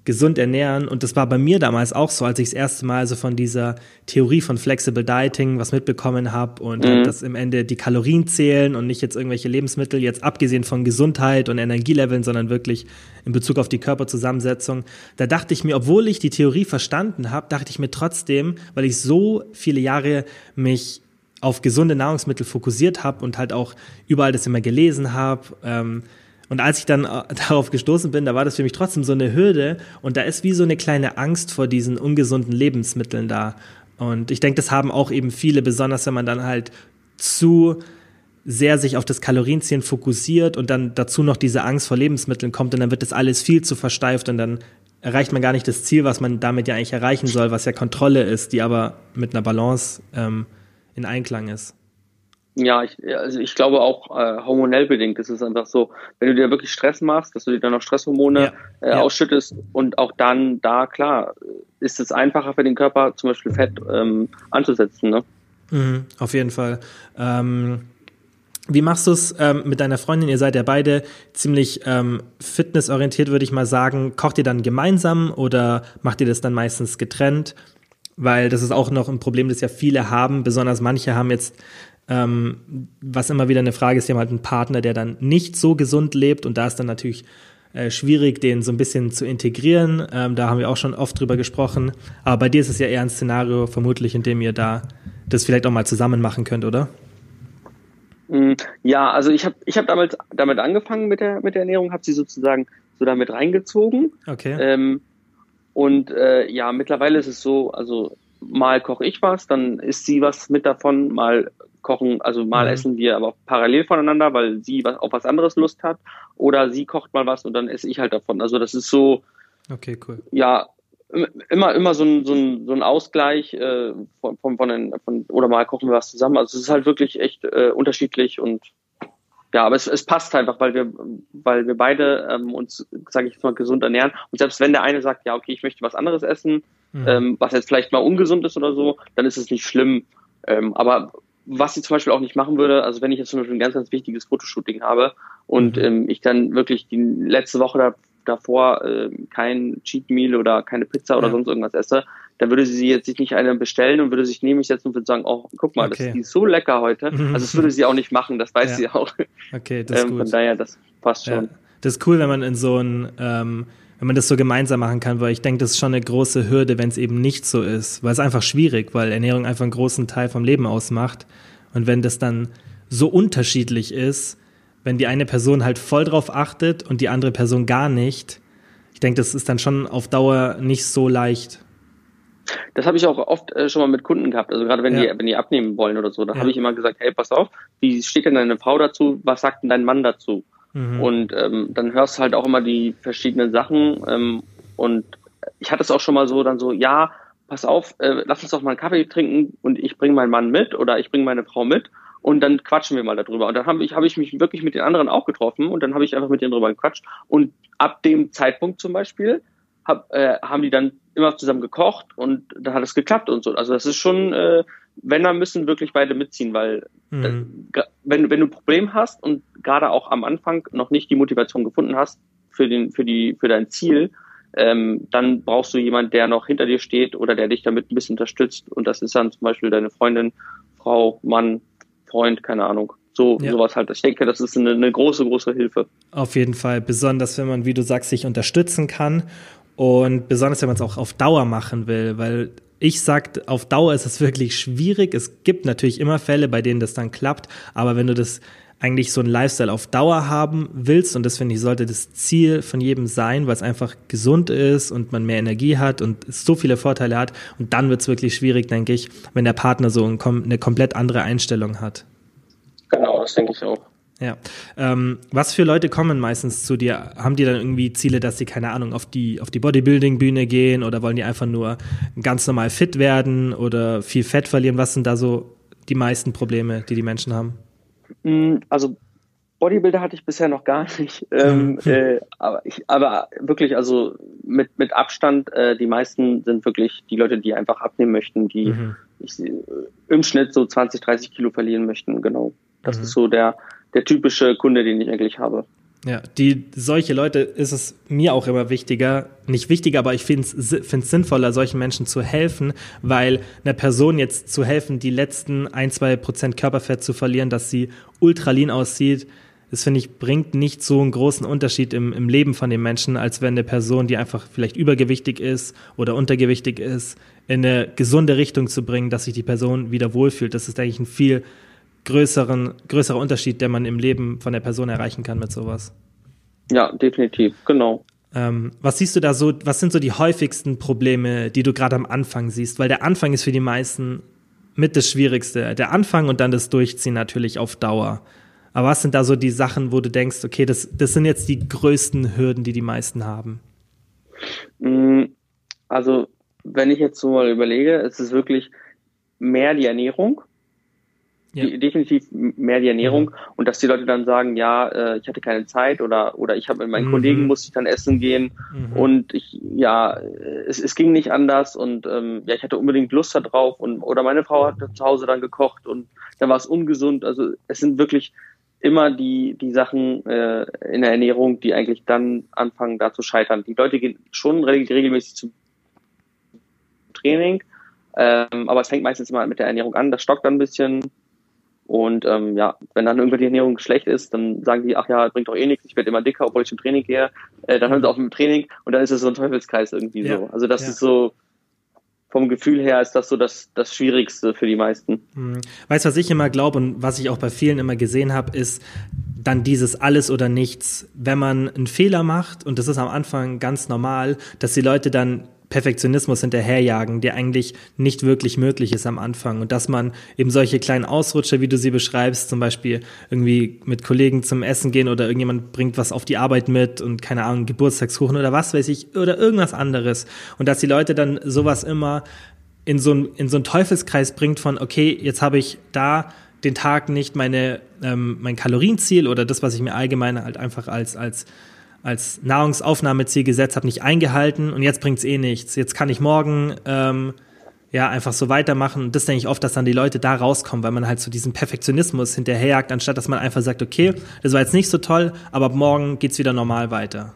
Speaker 1: gesund ernähren. Und das war bei mir damals auch so, als ich das erste Mal so von dieser Theorie von Flexible Dieting was mitbekommen habe und mhm. halt, dass im Ende die Kalorien zählen und nicht jetzt irgendwelche Lebensmittel, jetzt abgesehen von Gesundheit und Energieleveln, sondern wirklich in Bezug auf die Körperzusammensetzung. Da dachte ich mir, obwohl ich die Theorie verstanden habe, dachte ich mir trotzdem, weil ich so viele Jahre mich auf gesunde Nahrungsmittel fokussiert habe und halt auch überall das immer gelesen habe, ähm, und als ich dann äh, darauf gestoßen bin, da war das für mich trotzdem so eine Hürde und da ist wie so eine kleine Angst vor diesen ungesunden Lebensmitteln da. Und ich denke, das haben auch eben viele, besonders wenn man dann halt zu sehr sich auf das Kalorienziehen fokussiert und dann dazu noch diese Angst vor Lebensmitteln kommt und dann wird das alles viel zu versteift und dann erreicht man gar nicht das Ziel, was man damit ja eigentlich erreichen soll, was ja Kontrolle ist, die aber mit einer Balance ähm, in Einklang ist.
Speaker 2: Ja, ich, also ich glaube auch äh, hormonell bedingt ist es einfach so, wenn du dir wirklich Stress machst, dass du dir dann noch Stresshormone ja, äh, ja. ausschüttest und auch dann da, klar, ist es einfacher für den Körper, zum Beispiel Fett ähm, anzusetzen. Ne?
Speaker 1: Mhm, auf jeden Fall. Ähm, wie machst du es ähm, mit deiner Freundin? Ihr seid ja beide ziemlich ähm, fitnessorientiert, würde ich mal sagen. Kocht ihr dann gemeinsam oder macht ihr das dann meistens getrennt? Weil das ist auch noch ein Problem, das ja viele haben. Besonders manche haben jetzt ähm, was immer wieder eine Frage ist, die haben halt einen Partner, der dann nicht so gesund lebt und da ist dann natürlich äh, schwierig, den so ein bisschen zu integrieren. Ähm, da haben wir auch schon oft drüber gesprochen. Aber bei dir ist es ja eher ein Szenario, vermutlich, in dem ihr da das vielleicht auch mal zusammen machen könnt, oder?
Speaker 2: Mm, ja, also ich habe ich hab damals damit angefangen mit der, mit der Ernährung, habe sie sozusagen so damit reingezogen.
Speaker 1: Okay.
Speaker 2: Ähm, und äh, ja, mittlerweile ist es so, also mal koche ich was, dann isst sie was mit davon, mal kochen, also mal mhm. essen wir aber auch parallel voneinander, weil sie was, auf was anderes Lust hat. Oder sie kocht mal was und dann esse ich halt davon. Also das ist so.
Speaker 1: Okay, cool.
Speaker 2: Ja, immer, immer so ein, so ein, so ein Ausgleich äh, von, von, von, den, von, oder mal kochen wir was zusammen. Also es ist halt wirklich echt äh, unterschiedlich und ja, aber es, es passt einfach, weil wir, weil wir beide ähm, uns, sage ich jetzt mal, gesund ernähren. Und selbst wenn der eine sagt, ja, okay, ich möchte was anderes essen, mhm. ähm, was jetzt vielleicht mal ungesund ist oder so, dann ist es nicht schlimm. Ähm, aber was ich zum Beispiel auch nicht machen würde, also wenn ich jetzt zum Beispiel ein ganz, ganz wichtiges Fotoshooting habe und mhm. ähm, ich dann wirklich die letzte Woche da, davor äh, kein Cheat Meal oder keine Pizza oder ja. sonst irgendwas esse, dann würde sie jetzt sich nicht eine bestellen und würde sich neben mich setzen und würde sagen, oh, guck mal, okay. das ist so lecker heute. Also das würde sie auch nicht machen, das weiß ja. sie auch.
Speaker 1: Okay, das ist ähm, gut.
Speaker 2: Von daher, das passt schon. Ja.
Speaker 1: Das ist cool, wenn man in so ein ähm, wenn man das so gemeinsam machen kann, weil ich denke, das ist schon eine große Hürde, wenn es eben nicht so ist, weil es einfach schwierig, weil Ernährung einfach einen großen Teil vom Leben ausmacht. Und wenn das dann so unterschiedlich ist, wenn die eine Person halt voll drauf achtet und die andere Person gar nicht, ich denke, das ist dann schon auf Dauer nicht so leicht.
Speaker 2: Das habe ich auch oft äh, schon mal mit Kunden gehabt. Also gerade wenn ja. die wenn die abnehmen wollen oder so, da ja. habe ich immer gesagt, hey, pass auf, wie steht denn deine Frau dazu? Was sagt denn dein Mann dazu? Mhm. Und ähm, dann hörst du halt auch immer die verschiedenen Sachen. Ähm, und ich hatte es auch schon mal so, dann so, ja, pass auf, äh, lass uns doch mal einen Kaffee trinken und ich bringe meinen Mann mit oder ich bringe meine Frau mit und dann quatschen wir mal darüber. Und dann habe ich, hab ich mich wirklich mit den anderen auch getroffen und dann habe ich einfach mit denen darüber gequatscht. Und ab dem Zeitpunkt zum Beispiel hab, äh, haben die dann immer zusammen gekocht und dann hat es geklappt und so. Also das ist schon, äh, wenn, dann müssen wirklich beide mitziehen, weil mhm. äh, wenn, wenn du ein Problem hast und gerade auch am Anfang noch nicht die Motivation gefunden hast für, den, für, die, für dein Ziel, ähm, dann brauchst du jemanden, der noch hinter dir steht oder der dich damit ein bisschen unterstützt. Und das ist dann zum Beispiel deine Freundin, Frau, Mann, Freund, keine Ahnung. So, ja. sowas halt. Ich denke, das ist eine, eine große, große Hilfe.
Speaker 1: Auf jeden Fall. Besonders, wenn man, wie du sagst, sich unterstützen kann. Und besonders, wenn man es auch auf Dauer machen will, weil ich sag, auf Dauer ist es wirklich schwierig. Es gibt natürlich immer Fälle, bei denen das dann klappt, aber wenn du das eigentlich so ein Lifestyle auf Dauer haben willst, und das finde ich, sollte das Ziel von jedem sein, weil es einfach gesund ist und man mehr Energie hat und so viele Vorteile hat. Und dann wird es wirklich schwierig, denke ich, wenn der Partner so eine komplett andere Einstellung hat.
Speaker 2: Genau, das denke ich auch.
Speaker 1: Ja. Ähm, was für Leute kommen meistens zu dir? Haben die dann irgendwie Ziele, dass sie, keine Ahnung, auf die, auf die Bodybuilding-Bühne gehen oder wollen die einfach nur ganz normal fit werden oder viel Fett verlieren? Was sind da so die meisten Probleme, die die Menschen haben?
Speaker 2: Mm, also Bodybuilder hatte ich bisher noch gar nicht. Ähm, äh, aber, ich, aber wirklich, also mit, mit Abstand, äh, die meisten sind wirklich die Leute, die einfach abnehmen möchten, die mhm. ich, äh, im Schnitt so 20, 30 Kilo verlieren möchten. Genau. Das mhm. ist so der, der typische Kunde, den ich eigentlich habe.
Speaker 1: Ja, die solche Leute ist es mir auch immer wichtiger, nicht wichtiger, aber ich finde es sinnvoller, solchen Menschen zu helfen, weil einer Person jetzt zu helfen, die letzten ein, zwei Prozent Körperfett zu verlieren, dass sie ultralin aussieht, das finde ich, bringt nicht so einen großen Unterschied im, im Leben von den Menschen, als wenn eine Person, die einfach vielleicht übergewichtig ist oder untergewichtig ist, in eine gesunde Richtung zu bringen, dass sich die Person wieder wohlfühlt. Das ist eigentlich ein viel größeren, größerer Unterschied, der man im Leben von der Person erreichen kann mit sowas.
Speaker 2: Ja, definitiv, genau.
Speaker 1: Ähm, was siehst du da so, was sind so die häufigsten Probleme, die du gerade am Anfang siehst? Weil der Anfang ist für die meisten mit das Schwierigste. Der Anfang und dann das Durchziehen natürlich auf Dauer. Aber was sind da so die Sachen, wo du denkst, okay, das, das sind jetzt die größten Hürden, die die meisten haben?
Speaker 2: Mm, also, wenn ich jetzt so mal überlege, es ist wirklich mehr die Ernährung ja. definitiv mehr die Ernährung mhm. und dass die Leute dann sagen, ja, äh, ich hatte keine Zeit oder oder ich habe mit meinen mhm. Kollegen musste ich dann essen gehen mhm. und ich ja, es, es ging nicht anders und ähm, ja, ich hatte unbedingt Lust darauf und oder meine Frau hat zu Hause dann gekocht und dann war es ungesund. Also es sind wirklich immer die die Sachen äh, in der Ernährung, die eigentlich dann anfangen da zu scheitern. Die Leute gehen schon regelmäßig zum Training, ähm, aber es fängt meistens immer mit der Ernährung an. Das stockt dann ein bisschen und ähm, ja, wenn dann irgendwie die Ernährung schlecht ist, dann sagen die, ach ja, bringt doch eh nichts, ich werde immer dicker, obwohl ich zum Training gehe. Äh, dann hören sie auf mit dem Training und dann ist es so ein Teufelskreis irgendwie ja. so. Also das ja. ist so, vom Gefühl her ist das so das, das Schwierigste für die meisten.
Speaker 1: Hm. Weißt du, was ich immer glaube und was ich auch bei vielen immer gesehen habe, ist dann dieses alles oder nichts. Wenn man einen Fehler macht, und das ist am Anfang ganz normal, dass die Leute dann Perfektionismus hinterherjagen, der eigentlich nicht wirklich möglich ist am Anfang. Und dass man eben solche kleinen Ausrutscher, wie du sie beschreibst, zum Beispiel irgendwie mit Kollegen zum Essen gehen oder irgendjemand bringt was auf die Arbeit mit und keine Ahnung, Geburtstagskuchen oder was weiß ich, oder irgendwas anderes. Und dass die Leute dann sowas immer in so, ein, in so einen Teufelskreis bringt von, okay, jetzt habe ich da den Tag nicht meine, ähm, mein Kalorienziel oder das, was ich mir allgemein halt einfach als, als als Nahrungsaufnahmeziel gesetzt habe, nicht eingehalten und jetzt bringt es eh nichts. Jetzt kann ich morgen ähm, ja einfach so weitermachen. Und das denke ich oft, dass dann die Leute da rauskommen, weil man halt so diesen Perfektionismus hinterherjagt, anstatt dass man einfach sagt, okay, das war jetzt nicht so toll, aber ab morgen geht's wieder normal weiter.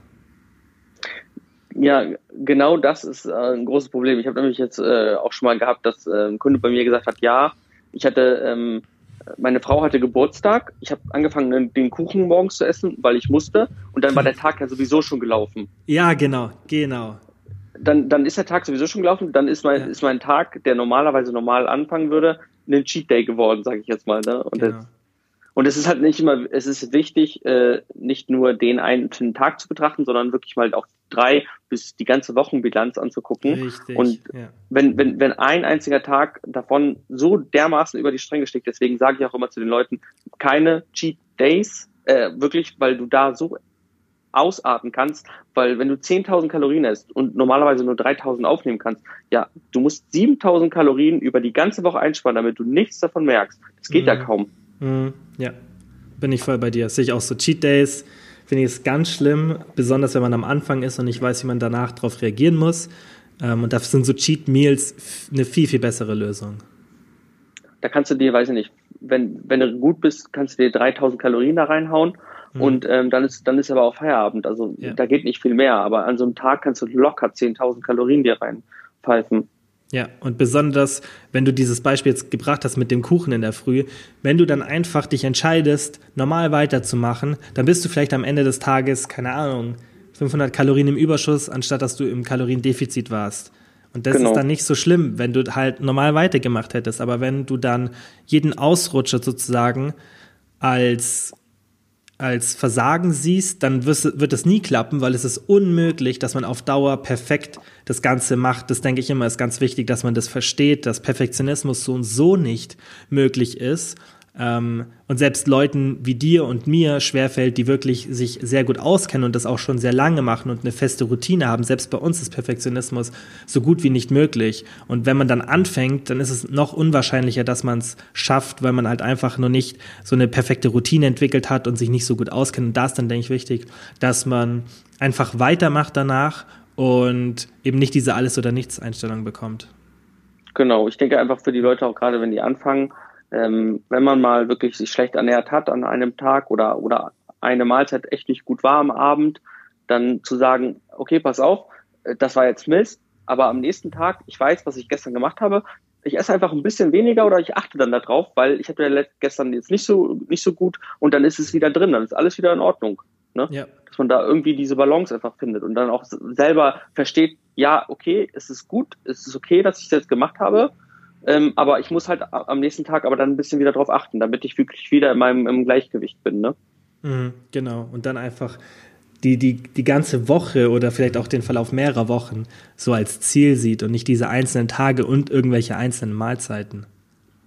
Speaker 2: Ja, genau das ist äh, ein großes Problem. Ich habe nämlich jetzt äh, auch schon mal gehabt, dass äh, ein Kunde bei mir gesagt hat, ja, ich hatte ähm, meine Frau hatte Geburtstag. Ich habe angefangen, den Kuchen morgens zu essen, weil ich musste. Und dann war der Tag ja sowieso schon gelaufen.
Speaker 1: Ja, genau, genau.
Speaker 2: Dann, dann ist der Tag sowieso schon gelaufen. Dann ist mein, ja. ist mein Tag, der normalerweise normal anfangen würde, ein Cheat Day geworden, sage ich jetzt mal. Ne? Und genau. das, und es ist halt nicht immer, es ist wichtig, äh, nicht nur den einen Tag zu betrachten, sondern wirklich mal auch drei bis die ganze Wochenbilanz anzugucken. Richtig, und ja. wenn, wenn, wenn ein einziger Tag davon so dermaßen über die Stränge steckt, deswegen sage ich auch immer zu den Leuten, keine Cheat Days, äh, wirklich, weil du da so ausarten kannst, weil wenn du 10.000 Kalorien isst und normalerweise nur 3.000 aufnehmen kannst, ja, du musst 7.000 Kalorien über die ganze Woche einsparen, damit du nichts davon merkst. Das geht mhm. ja kaum.
Speaker 1: Mhm. Ja, bin ich voll bei dir. Sehe ich auch so Cheat Days. Finde ich es ganz schlimm, besonders wenn man am Anfang ist und nicht weiß, wie man danach darauf reagieren muss. Ähm, und dafür sind so Cheat Meals eine viel, viel bessere Lösung.
Speaker 2: Da kannst du dir, weiß ich nicht, wenn, wenn du gut bist, kannst du dir 3000 Kalorien da reinhauen Mhm. Und ähm, dann ist dann ist aber auch Feierabend. Also ja. da geht nicht viel mehr. Aber an so einem Tag kannst du locker 10.000 Kalorien dir reinpfeifen.
Speaker 1: Ja, und besonders, wenn du dieses Beispiel jetzt gebracht hast mit dem Kuchen in der Früh, wenn du dann einfach dich entscheidest, normal weiterzumachen, dann bist du vielleicht am Ende des Tages, keine Ahnung, 500 Kalorien im Überschuss, anstatt dass du im Kaloriendefizit warst. Und das genau. ist dann nicht so schlimm, wenn du halt normal weitergemacht hättest. Aber wenn du dann jeden Ausrutscher sozusagen als als Versagen siehst, dann wird es nie klappen, weil es ist unmöglich, dass man auf Dauer perfekt das Ganze macht. Das denke ich immer ist ganz wichtig, dass man das versteht, dass Perfektionismus so und so nicht möglich ist. Ähm, und selbst Leuten wie dir und mir schwerfällt, die wirklich sich sehr gut auskennen und das auch schon sehr lange machen und eine feste Routine haben, selbst bei uns ist Perfektionismus so gut wie nicht möglich. Und wenn man dann anfängt, dann ist es noch unwahrscheinlicher, dass man es schafft, weil man halt einfach nur nicht so eine perfekte Routine entwickelt hat und sich nicht so gut auskennt. Und da ist dann, denke ich, wichtig, dass man einfach weitermacht danach und eben nicht diese Alles- oder Nichts-Einstellung bekommt.
Speaker 2: Genau, ich denke einfach für die Leute auch gerade, wenn die anfangen, ähm, wenn man mal wirklich sich schlecht ernährt hat an einem Tag oder, oder eine Mahlzeit echt nicht gut war am Abend, dann zu sagen, okay, pass auf, äh, das war jetzt Mist, aber am nächsten Tag, ich weiß, was ich gestern gemacht habe, ich esse einfach ein bisschen weniger oder ich achte dann darauf, weil ich hatte ja gestern jetzt nicht so, nicht so gut und dann ist es wieder drin, dann ist alles wieder in Ordnung. Ne? Ja. Dass man da irgendwie diese Balance einfach findet und dann auch selber versteht, ja, okay, es ist gut, es ist okay, dass ich das jetzt gemacht habe, ähm, aber ich muss halt am nächsten Tag aber dann ein bisschen wieder drauf achten, damit ich wirklich wieder in meinem im Gleichgewicht bin. Ne?
Speaker 1: Mhm, genau. Und dann einfach die, die, die ganze Woche oder vielleicht auch den Verlauf mehrerer Wochen so als Ziel sieht und nicht diese einzelnen Tage und irgendwelche einzelnen Mahlzeiten.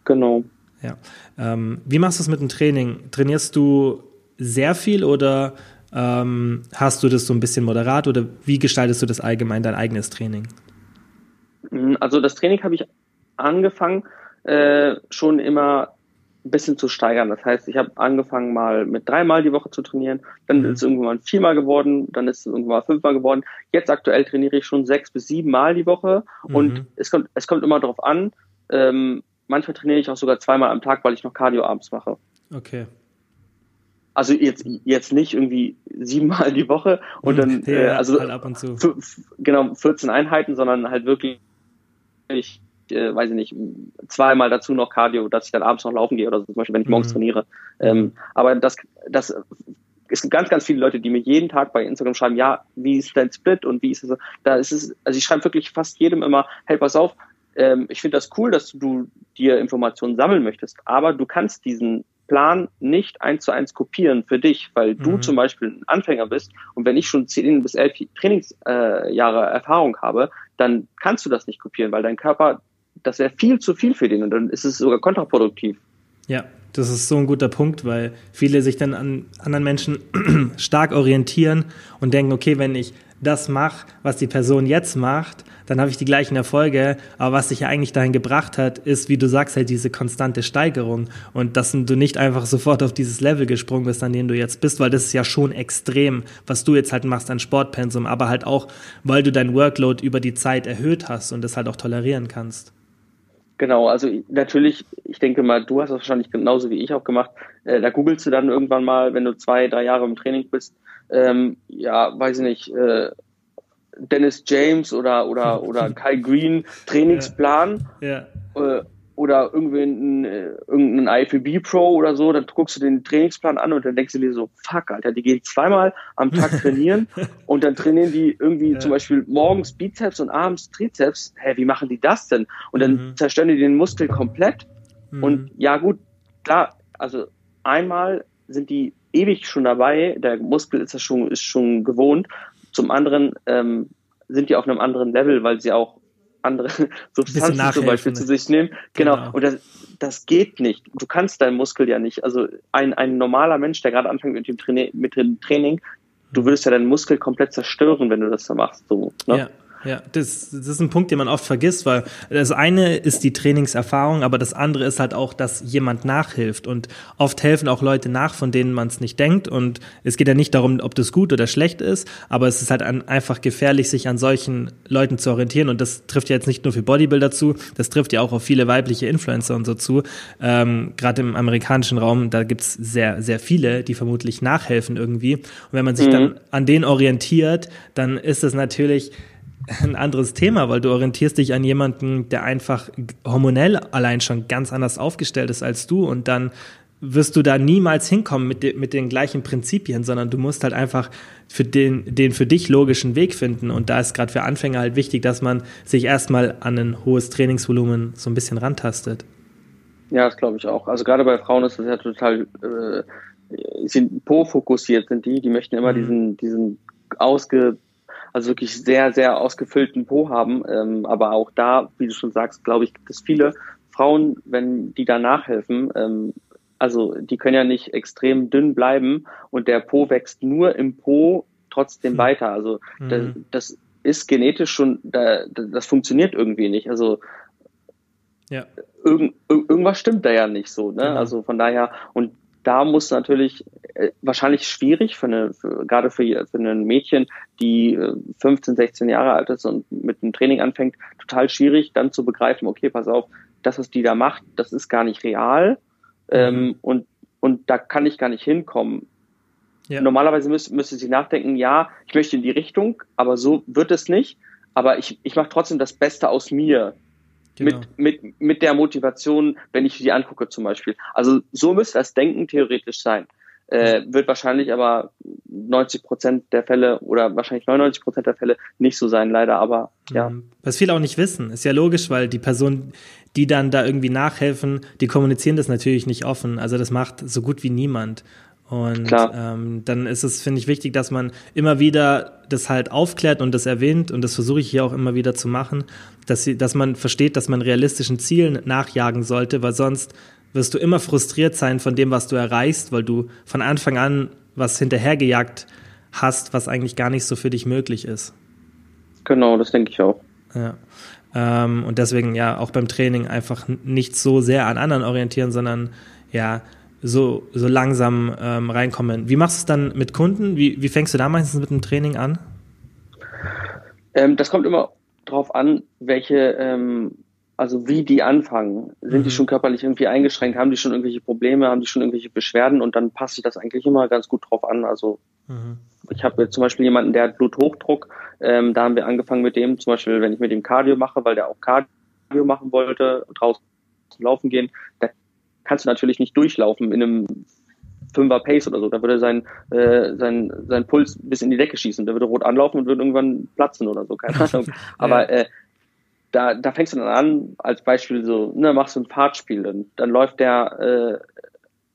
Speaker 2: Genau.
Speaker 1: Ja. Ähm, wie machst du es mit dem Training? Trainierst du sehr viel oder ähm, hast du das so ein bisschen moderat oder wie gestaltest du das allgemein, dein eigenes Training?
Speaker 2: Also das Training habe ich angefangen, äh, schon immer ein bisschen zu steigern. Das heißt, ich habe angefangen mal mit dreimal die Woche zu trainieren, dann mhm. ist es irgendwann viermal geworden, dann ist es irgendwann fünfmal geworden. Jetzt aktuell trainiere ich schon sechs bis sieben Mal die Woche mhm. und es kommt, es kommt immer darauf an. Ähm, manchmal trainiere ich auch sogar zweimal am Tag, weil ich noch Cardio abends mache.
Speaker 1: Okay.
Speaker 2: Also jetzt jetzt nicht irgendwie siebenmal die Woche und dann ja, äh, also halt ab und zu. genau 14 Einheiten, sondern halt wirklich ich äh, weiß ich nicht, zweimal dazu noch Cardio, dass ich dann abends noch laufen gehe oder so, zum Beispiel, wenn ich morgens mhm. trainiere. Ähm, aber das, das, es gibt ganz, ganz viele Leute, die mir jeden Tag bei Instagram schreiben, ja, wie ist dein Split und wie ist es, da ist es, also ich schreibe wirklich fast jedem immer, hey, pass auf, ähm, ich finde das cool, dass du dir Informationen sammeln möchtest, aber du kannst diesen Plan nicht eins zu eins kopieren für dich, weil du mhm. zum Beispiel ein Anfänger bist und wenn ich schon zehn bis elf Trainingsjahre äh, Erfahrung habe, dann kannst du das nicht kopieren, weil dein Körper das wäre viel zu viel für den und dann ist es sogar kontraproduktiv.
Speaker 1: Ja, das ist so ein guter Punkt, weil viele sich dann an anderen Menschen stark orientieren und denken, okay, wenn ich das mache, was die Person jetzt macht, dann habe ich die gleichen Erfolge. Aber was dich ja eigentlich dahin gebracht hat, ist, wie du sagst, halt diese konstante Steigerung und dass du nicht einfach sofort auf dieses Level gesprungen bist, an dem du jetzt bist, weil das ist ja schon extrem, was du jetzt halt machst an Sportpensum, aber halt auch, weil du dein Workload über die Zeit erhöht hast und das halt auch tolerieren kannst.
Speaker 2: Genau, also natürlich, ich denke mal, du hast das wahrscheinlich genauso wie ich auch gemacht. Äh, da googelst du dann irgendwann mal, wenn du zwei, drei Jahre im Training bist, ähm, ja, weiß ich nicht, äh, Dennis James oder oder oder Kai Green Trainingsplan. Ja. ja. Äh, oder irgendein, äh, irgendein IFBB Pro oder so, dann guckst du den Trainingsplan an und dann denkst du dir so, fuck, Alter, die gehen zweimal am Tag trainieren und dann trainieren die irgendwie ja. zum Beispiel morgens Bizeps und abends Trizeps. Hä, wie machen die das denn? Und dann mhm. zerstören die den Muskel komplett. Mhm. Und ja, gut, klar, also einmal sind die ewig schon dabei, der Muskel ist das schon, ist schon gewohnt. Zum anderen ähm, sind die auf einem anderen Level, weil sie auch andere Substanzen zum Beispiel zu sich nehmen. Genau. genau. Und das, das geht nicht. Du kannst deinen Muskel ja nicht. Also ein, ein normaler Mensch, der gerade anfängt mit dem, Training, mit dem Training, du würdest ja deinen Muskel komplett zerstören, wenn du das so machst. So, ne? ja.
Speaker 1: Ja, das, das ist ein Punkt, den man oft vergisst, weil das eine ist die Trainingserfahrung, aber das andere ist halt auch, dass jemand nachhilft. Und oft helfen auch Leute nach, von denen man es nicht denkt. Und es geht ja nicht darum, ob das gut oder schlecht ist, aber es ist halt einfach gefährlich, sich an solchen Leuten zu orientieren. Und das trifft ja jetzt nicht nur für Bodybuilder zu, das trifft ja auch auf viele weibliche Influencer und so zu. Ähm, Gerade im amerikanischen Raum, da gibt's sehr, sehr viele, die vermutlich nachhelfen irgendwie. Und wenn man sich mhm. dann an denen orientiert, dann ist es natürlich ein anderes Thema, weil du orientierst dich an jemanden, der einfach hormonell allein schon ganz anders aufgestellt ist als du und dann wirst du da niemals hinkommen mit, de, mit den gleichen Prinzipien, sondern du musst halt einfach für den, den für dich logischen Weg finden. Und da ist gerade für Anfänger halt wichtig, dass man sich erstmal an ein hohes Trainingsvolumen so ein bisschen rantastet.
Speaker 2: Ja, das glaube ich auch. Also gerade bei Frauen ist das ja total, äh, sind Po-fokussiert sind die, die möchten immer mhm. diesen, diesen ausge also wirklich sehr, sehr ausgefüllten Po haben. Ähm, aber auch da, wie du schon sagst, glaube ich, gibt es viele Frauen, wenn die da nachhelfen, ähm, also die können ja nicht extrem dünn bleiben und der Po wächst nur im Po trotzdem mhm. weiter. Also mhm. das, das, ist genetisch schon, da, das funktioniert irgendwie nicht. Also ja. irgend, irgendwas stimmt da ja nicht so. Ne? Genau. Also von daher, und da muss natürlich äh, wahrscheinlich schwierig für eine, für, gerade für, für ein Mädchen, die 15, äh, 16 Jahre alt ist und mit dem Training anfängt, total schwierig, dann zu begreifen, okay, pass auf, das, was die da macht, das ist gar nicht real ähm, mhm. und, und da kann ich gar nicht hinkommen. Ja. Normalerweise müsste, müsste sie nachdenken, ja, ich möchte in die Richtung, aber so wird es nicht. Aber ich, ich mache trotzdem das Beste aus mir. Genau. Mit, mit, mit der Motivation, wenn ich die angucke zum Beispiel. Also so müsste das Denken theoretisch sein. Äh, wird wahrscheinlich aber 90 Prozent der Fälle oder wahrscheinlich 99 Prozent der Fälle nicht so sein, leider, aber ja. Mhm.
Speaker 1: Was viele auch nicht wissen, ist ja logisch, weil die Personen, die dann da irgendwie nachhelfen, die kommunizieren das natürlich nicht offen. Also das macht so gut wie niemand. Und ähm, dann ist es, finde ich, wichtig, dass man immer wieder das halt aufklärt und das erwähnt, und das versuche ich hier auch immer wieder zu machen, dass, sie, dass man versteht, dass man realistischen Zielen nachjagen sollte, weil sonst wirst du immer frustriert sein von dem, was du erreichst, weil du von Anfang an was hinterhergejagt hast, was eigentlich gar nicht so für dich möglich ist.
Speaker 2: Genau, das denke ich auch.
Speaker 1: Ja. Ähm, und deswegen ja auch beim Training einfach nicht so sehr an anderen orientieren, sondern ja, so, so langsam ähm, reinkommen. Wie machst du es dann mit Kunden? Wie, wie fängst du da meistens mit dem Training an?
Speaker 2: Ähm, das kommt immer drauf an, welche, ähm, also wie die anfangen. Sind mhm. die schon körperlich irgendwie eingeschränkt? Haben die schon irgendwelche Probleme? Haben die schon irgendwelche Beschwerden? Und dann passe ich das eigentlich immer ganz gut drauf an. Also mhm. ich habe jetzt zum Beispiel jemanden, der hat Bluthochdruck. Ähm, da haben wir angefangen mit dem, zum Beispiel, wenn ich mit dem Cardio mache, weil der auch Cardio machen wollte, draußen laufen gehen, da kannst du natürlich nicht durchlaufen in einem Fünfer Pace oder so. Da würde sein, äh, sein, sein Puls bis in die Decke schießen. Der würde rot anlaufen und würde irgendwann platzen oder so, keine Ahnung. Aber äh, da, da fängst du dann an, als Beispiel so, ne, machst du ein Fahrtspiel, dann, dann läuft der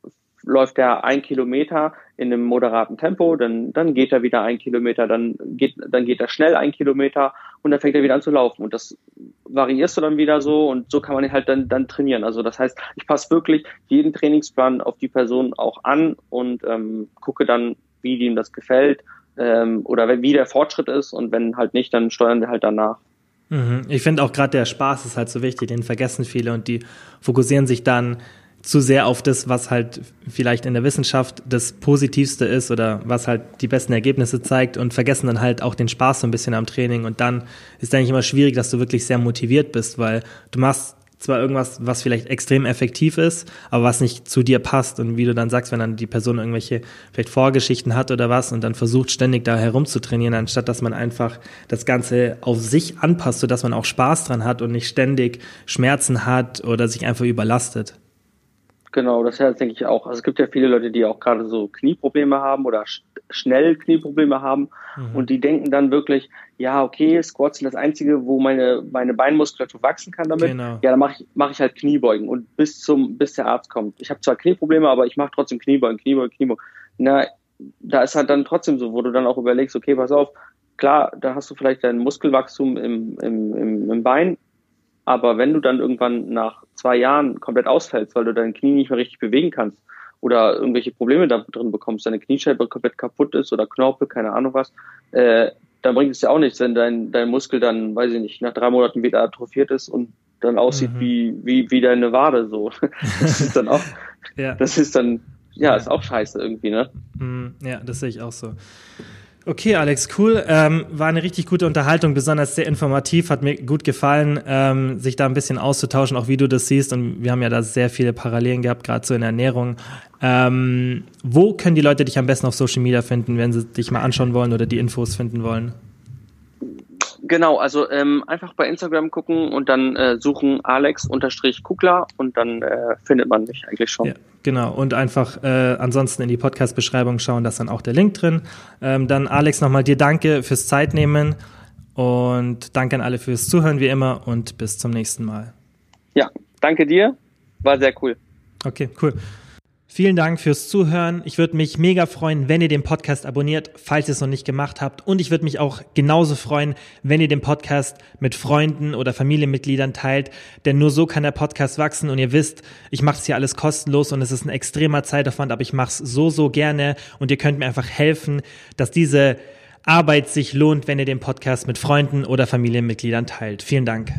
Speaker 2: äh, läuft er ein Kilometer in einem moderaten Tempo, dann, dann geht er wieder ein Kilometer, dann geht, dann geht er schnell ein Kilometer und dann fängt er wieder an zu laufen. Und das variierst du dann wieder so und so kann man halt dann, dann trainieren. Also das heißt, ich passe wirklich jeden Trainingsplan auf die Person auch an und ähm, gucke dann, wie ihm das gefällt ähm, oder wie der Fortschritt ist und wenn halt nicht, dann steuern wir halt danach.
Speaker 1: Mhm. Ich finde auch gerade der Spaß ist halt so wichtig, den vergessen viele und die fokussieren sich dann zu sehr auf das, was halt vielleicht in der Wissenschaft das Positivste ist oder was halt die besten Ergebnisse zeigt und vergessen dann halt auch den Spaß so ein bisschen am Training. Und dann ist eigentlich immer schwierig, dass du wirklich sehr motiviert bist, weil du machst zwar irgendwas, was vielleicht extrem effektiv ist, aber was nicht zu dir passt. Und wie du dann sagst, wenn dann die Person irgendwelche vielleicht Vorgeschichten hat oder was und dann versucht ständig da herumzutrainieren, anstatt dass man einfach das Ganze auf sich anpasst, sodass man auch Spaß dran hat und nicht ständig Schmerzen hat oder sich einfach überlastet.
Speaker 2: Genau, das ja, denke ich auch. Also es gibt ja viele Leute, die auch gerade so Knieprobleme haben oder sch schnell Knieprobleme haben mhm. und die denken dann wirklich, ja, okay, Squats sind das Einzige, wo meine, meine Beinmuskulatur wachsen kann damit. Genau. Ja, dann mache ich, mach ich halt Kniebeugen und bis zum, bis der Arzt kommt. Ich habe zwar Knieprobleme, aber ich mache trotzdem Kniebeugen, Kniebeugen, Kniebeugen. Na, da ist halt dann trotzdem so, wo du dann auch überlegst, okay, pass auf, klar, da hast du vielleicht dein Muskelwachstum im, im, im, im Bein, aber wenn du dann irgendwann nach zwei Jahren komplett ausfällst, weil du dein Knie nicht mehr richtig bewegen kannst oder irgendwelche Probleme da drin bekommst, deine Kniescheibe komplett kaputt ist oder Knorpel, keine Ahnung was, äh, dann bringt es ja auch nichts, wenn dein, dein Muskel dann, weiß ich nicht, nach drei Monaten wieder atrophiert ist und dann aussieht mhm. wie, wie, wie deine Wade so. Das ist dann auch, ja. das ist dann, ja, ist auch scheiße irgendwie, ne?
Speaker 1: Mhm. Ja, das sehe ich auch so. Okay, Alex, cool. Ähm, war eine richtig gute Unterhaltung, besonders sehr informativ, hat mir gut gefallen, ähm, sich da ein bisschen auszutauschen, auch wie du das siehst. Und wir haben ja da sehr viele Parallelen gehabt, gerade so in der Ernährung. Ähm, wo können die Leute dich am besten auf Social Media finden, wenn sie dich mal anschauen wollen oder die Infos finden wollen?
Speaker 2: Genau, also ähm, einfach bei Instagram gucken und dann äh, suchen Alex-Kugler und dann äh, findet man mich eigentlich schon. Ja,
Speaker 1: genau, und einfach äh, ansonsten in die Podcast-Beschreibung schauen, da ist dann auch der Link drin. Ähm, dann Alex, nochmal dir danke fürs Zeitnehmen und danke an alle fürs Zuhören wie immer und bis zum nächsten Mal.
Speaker 2: Ja, danke dir, war sehr cool.
Speaker 1: Okay, cool. Vielen Dank fürs Zuhören. Ich würde mich mega freuen, wenn ihr den Podcast abonniert, falls ihr es noch nicht gemacht habt. Und ich würde mich auch genauso freuen, wenn ihr den Podcast mit Freunden oder Familienmitgliedern teilt. Denn nur so kann der Podcast wachsen. Und ihr wisst, ich mache es hier alles kostenlos und es ist ein extremer Zeitaufwand, aber ich mache es so, so gerne. Und ihr könnt mir einfach helfen, dass diese Arbeit sich lohnt, wenn ihr den Podcast mit Freunden oder Familienmitgliedern teilt. Vielen Dank.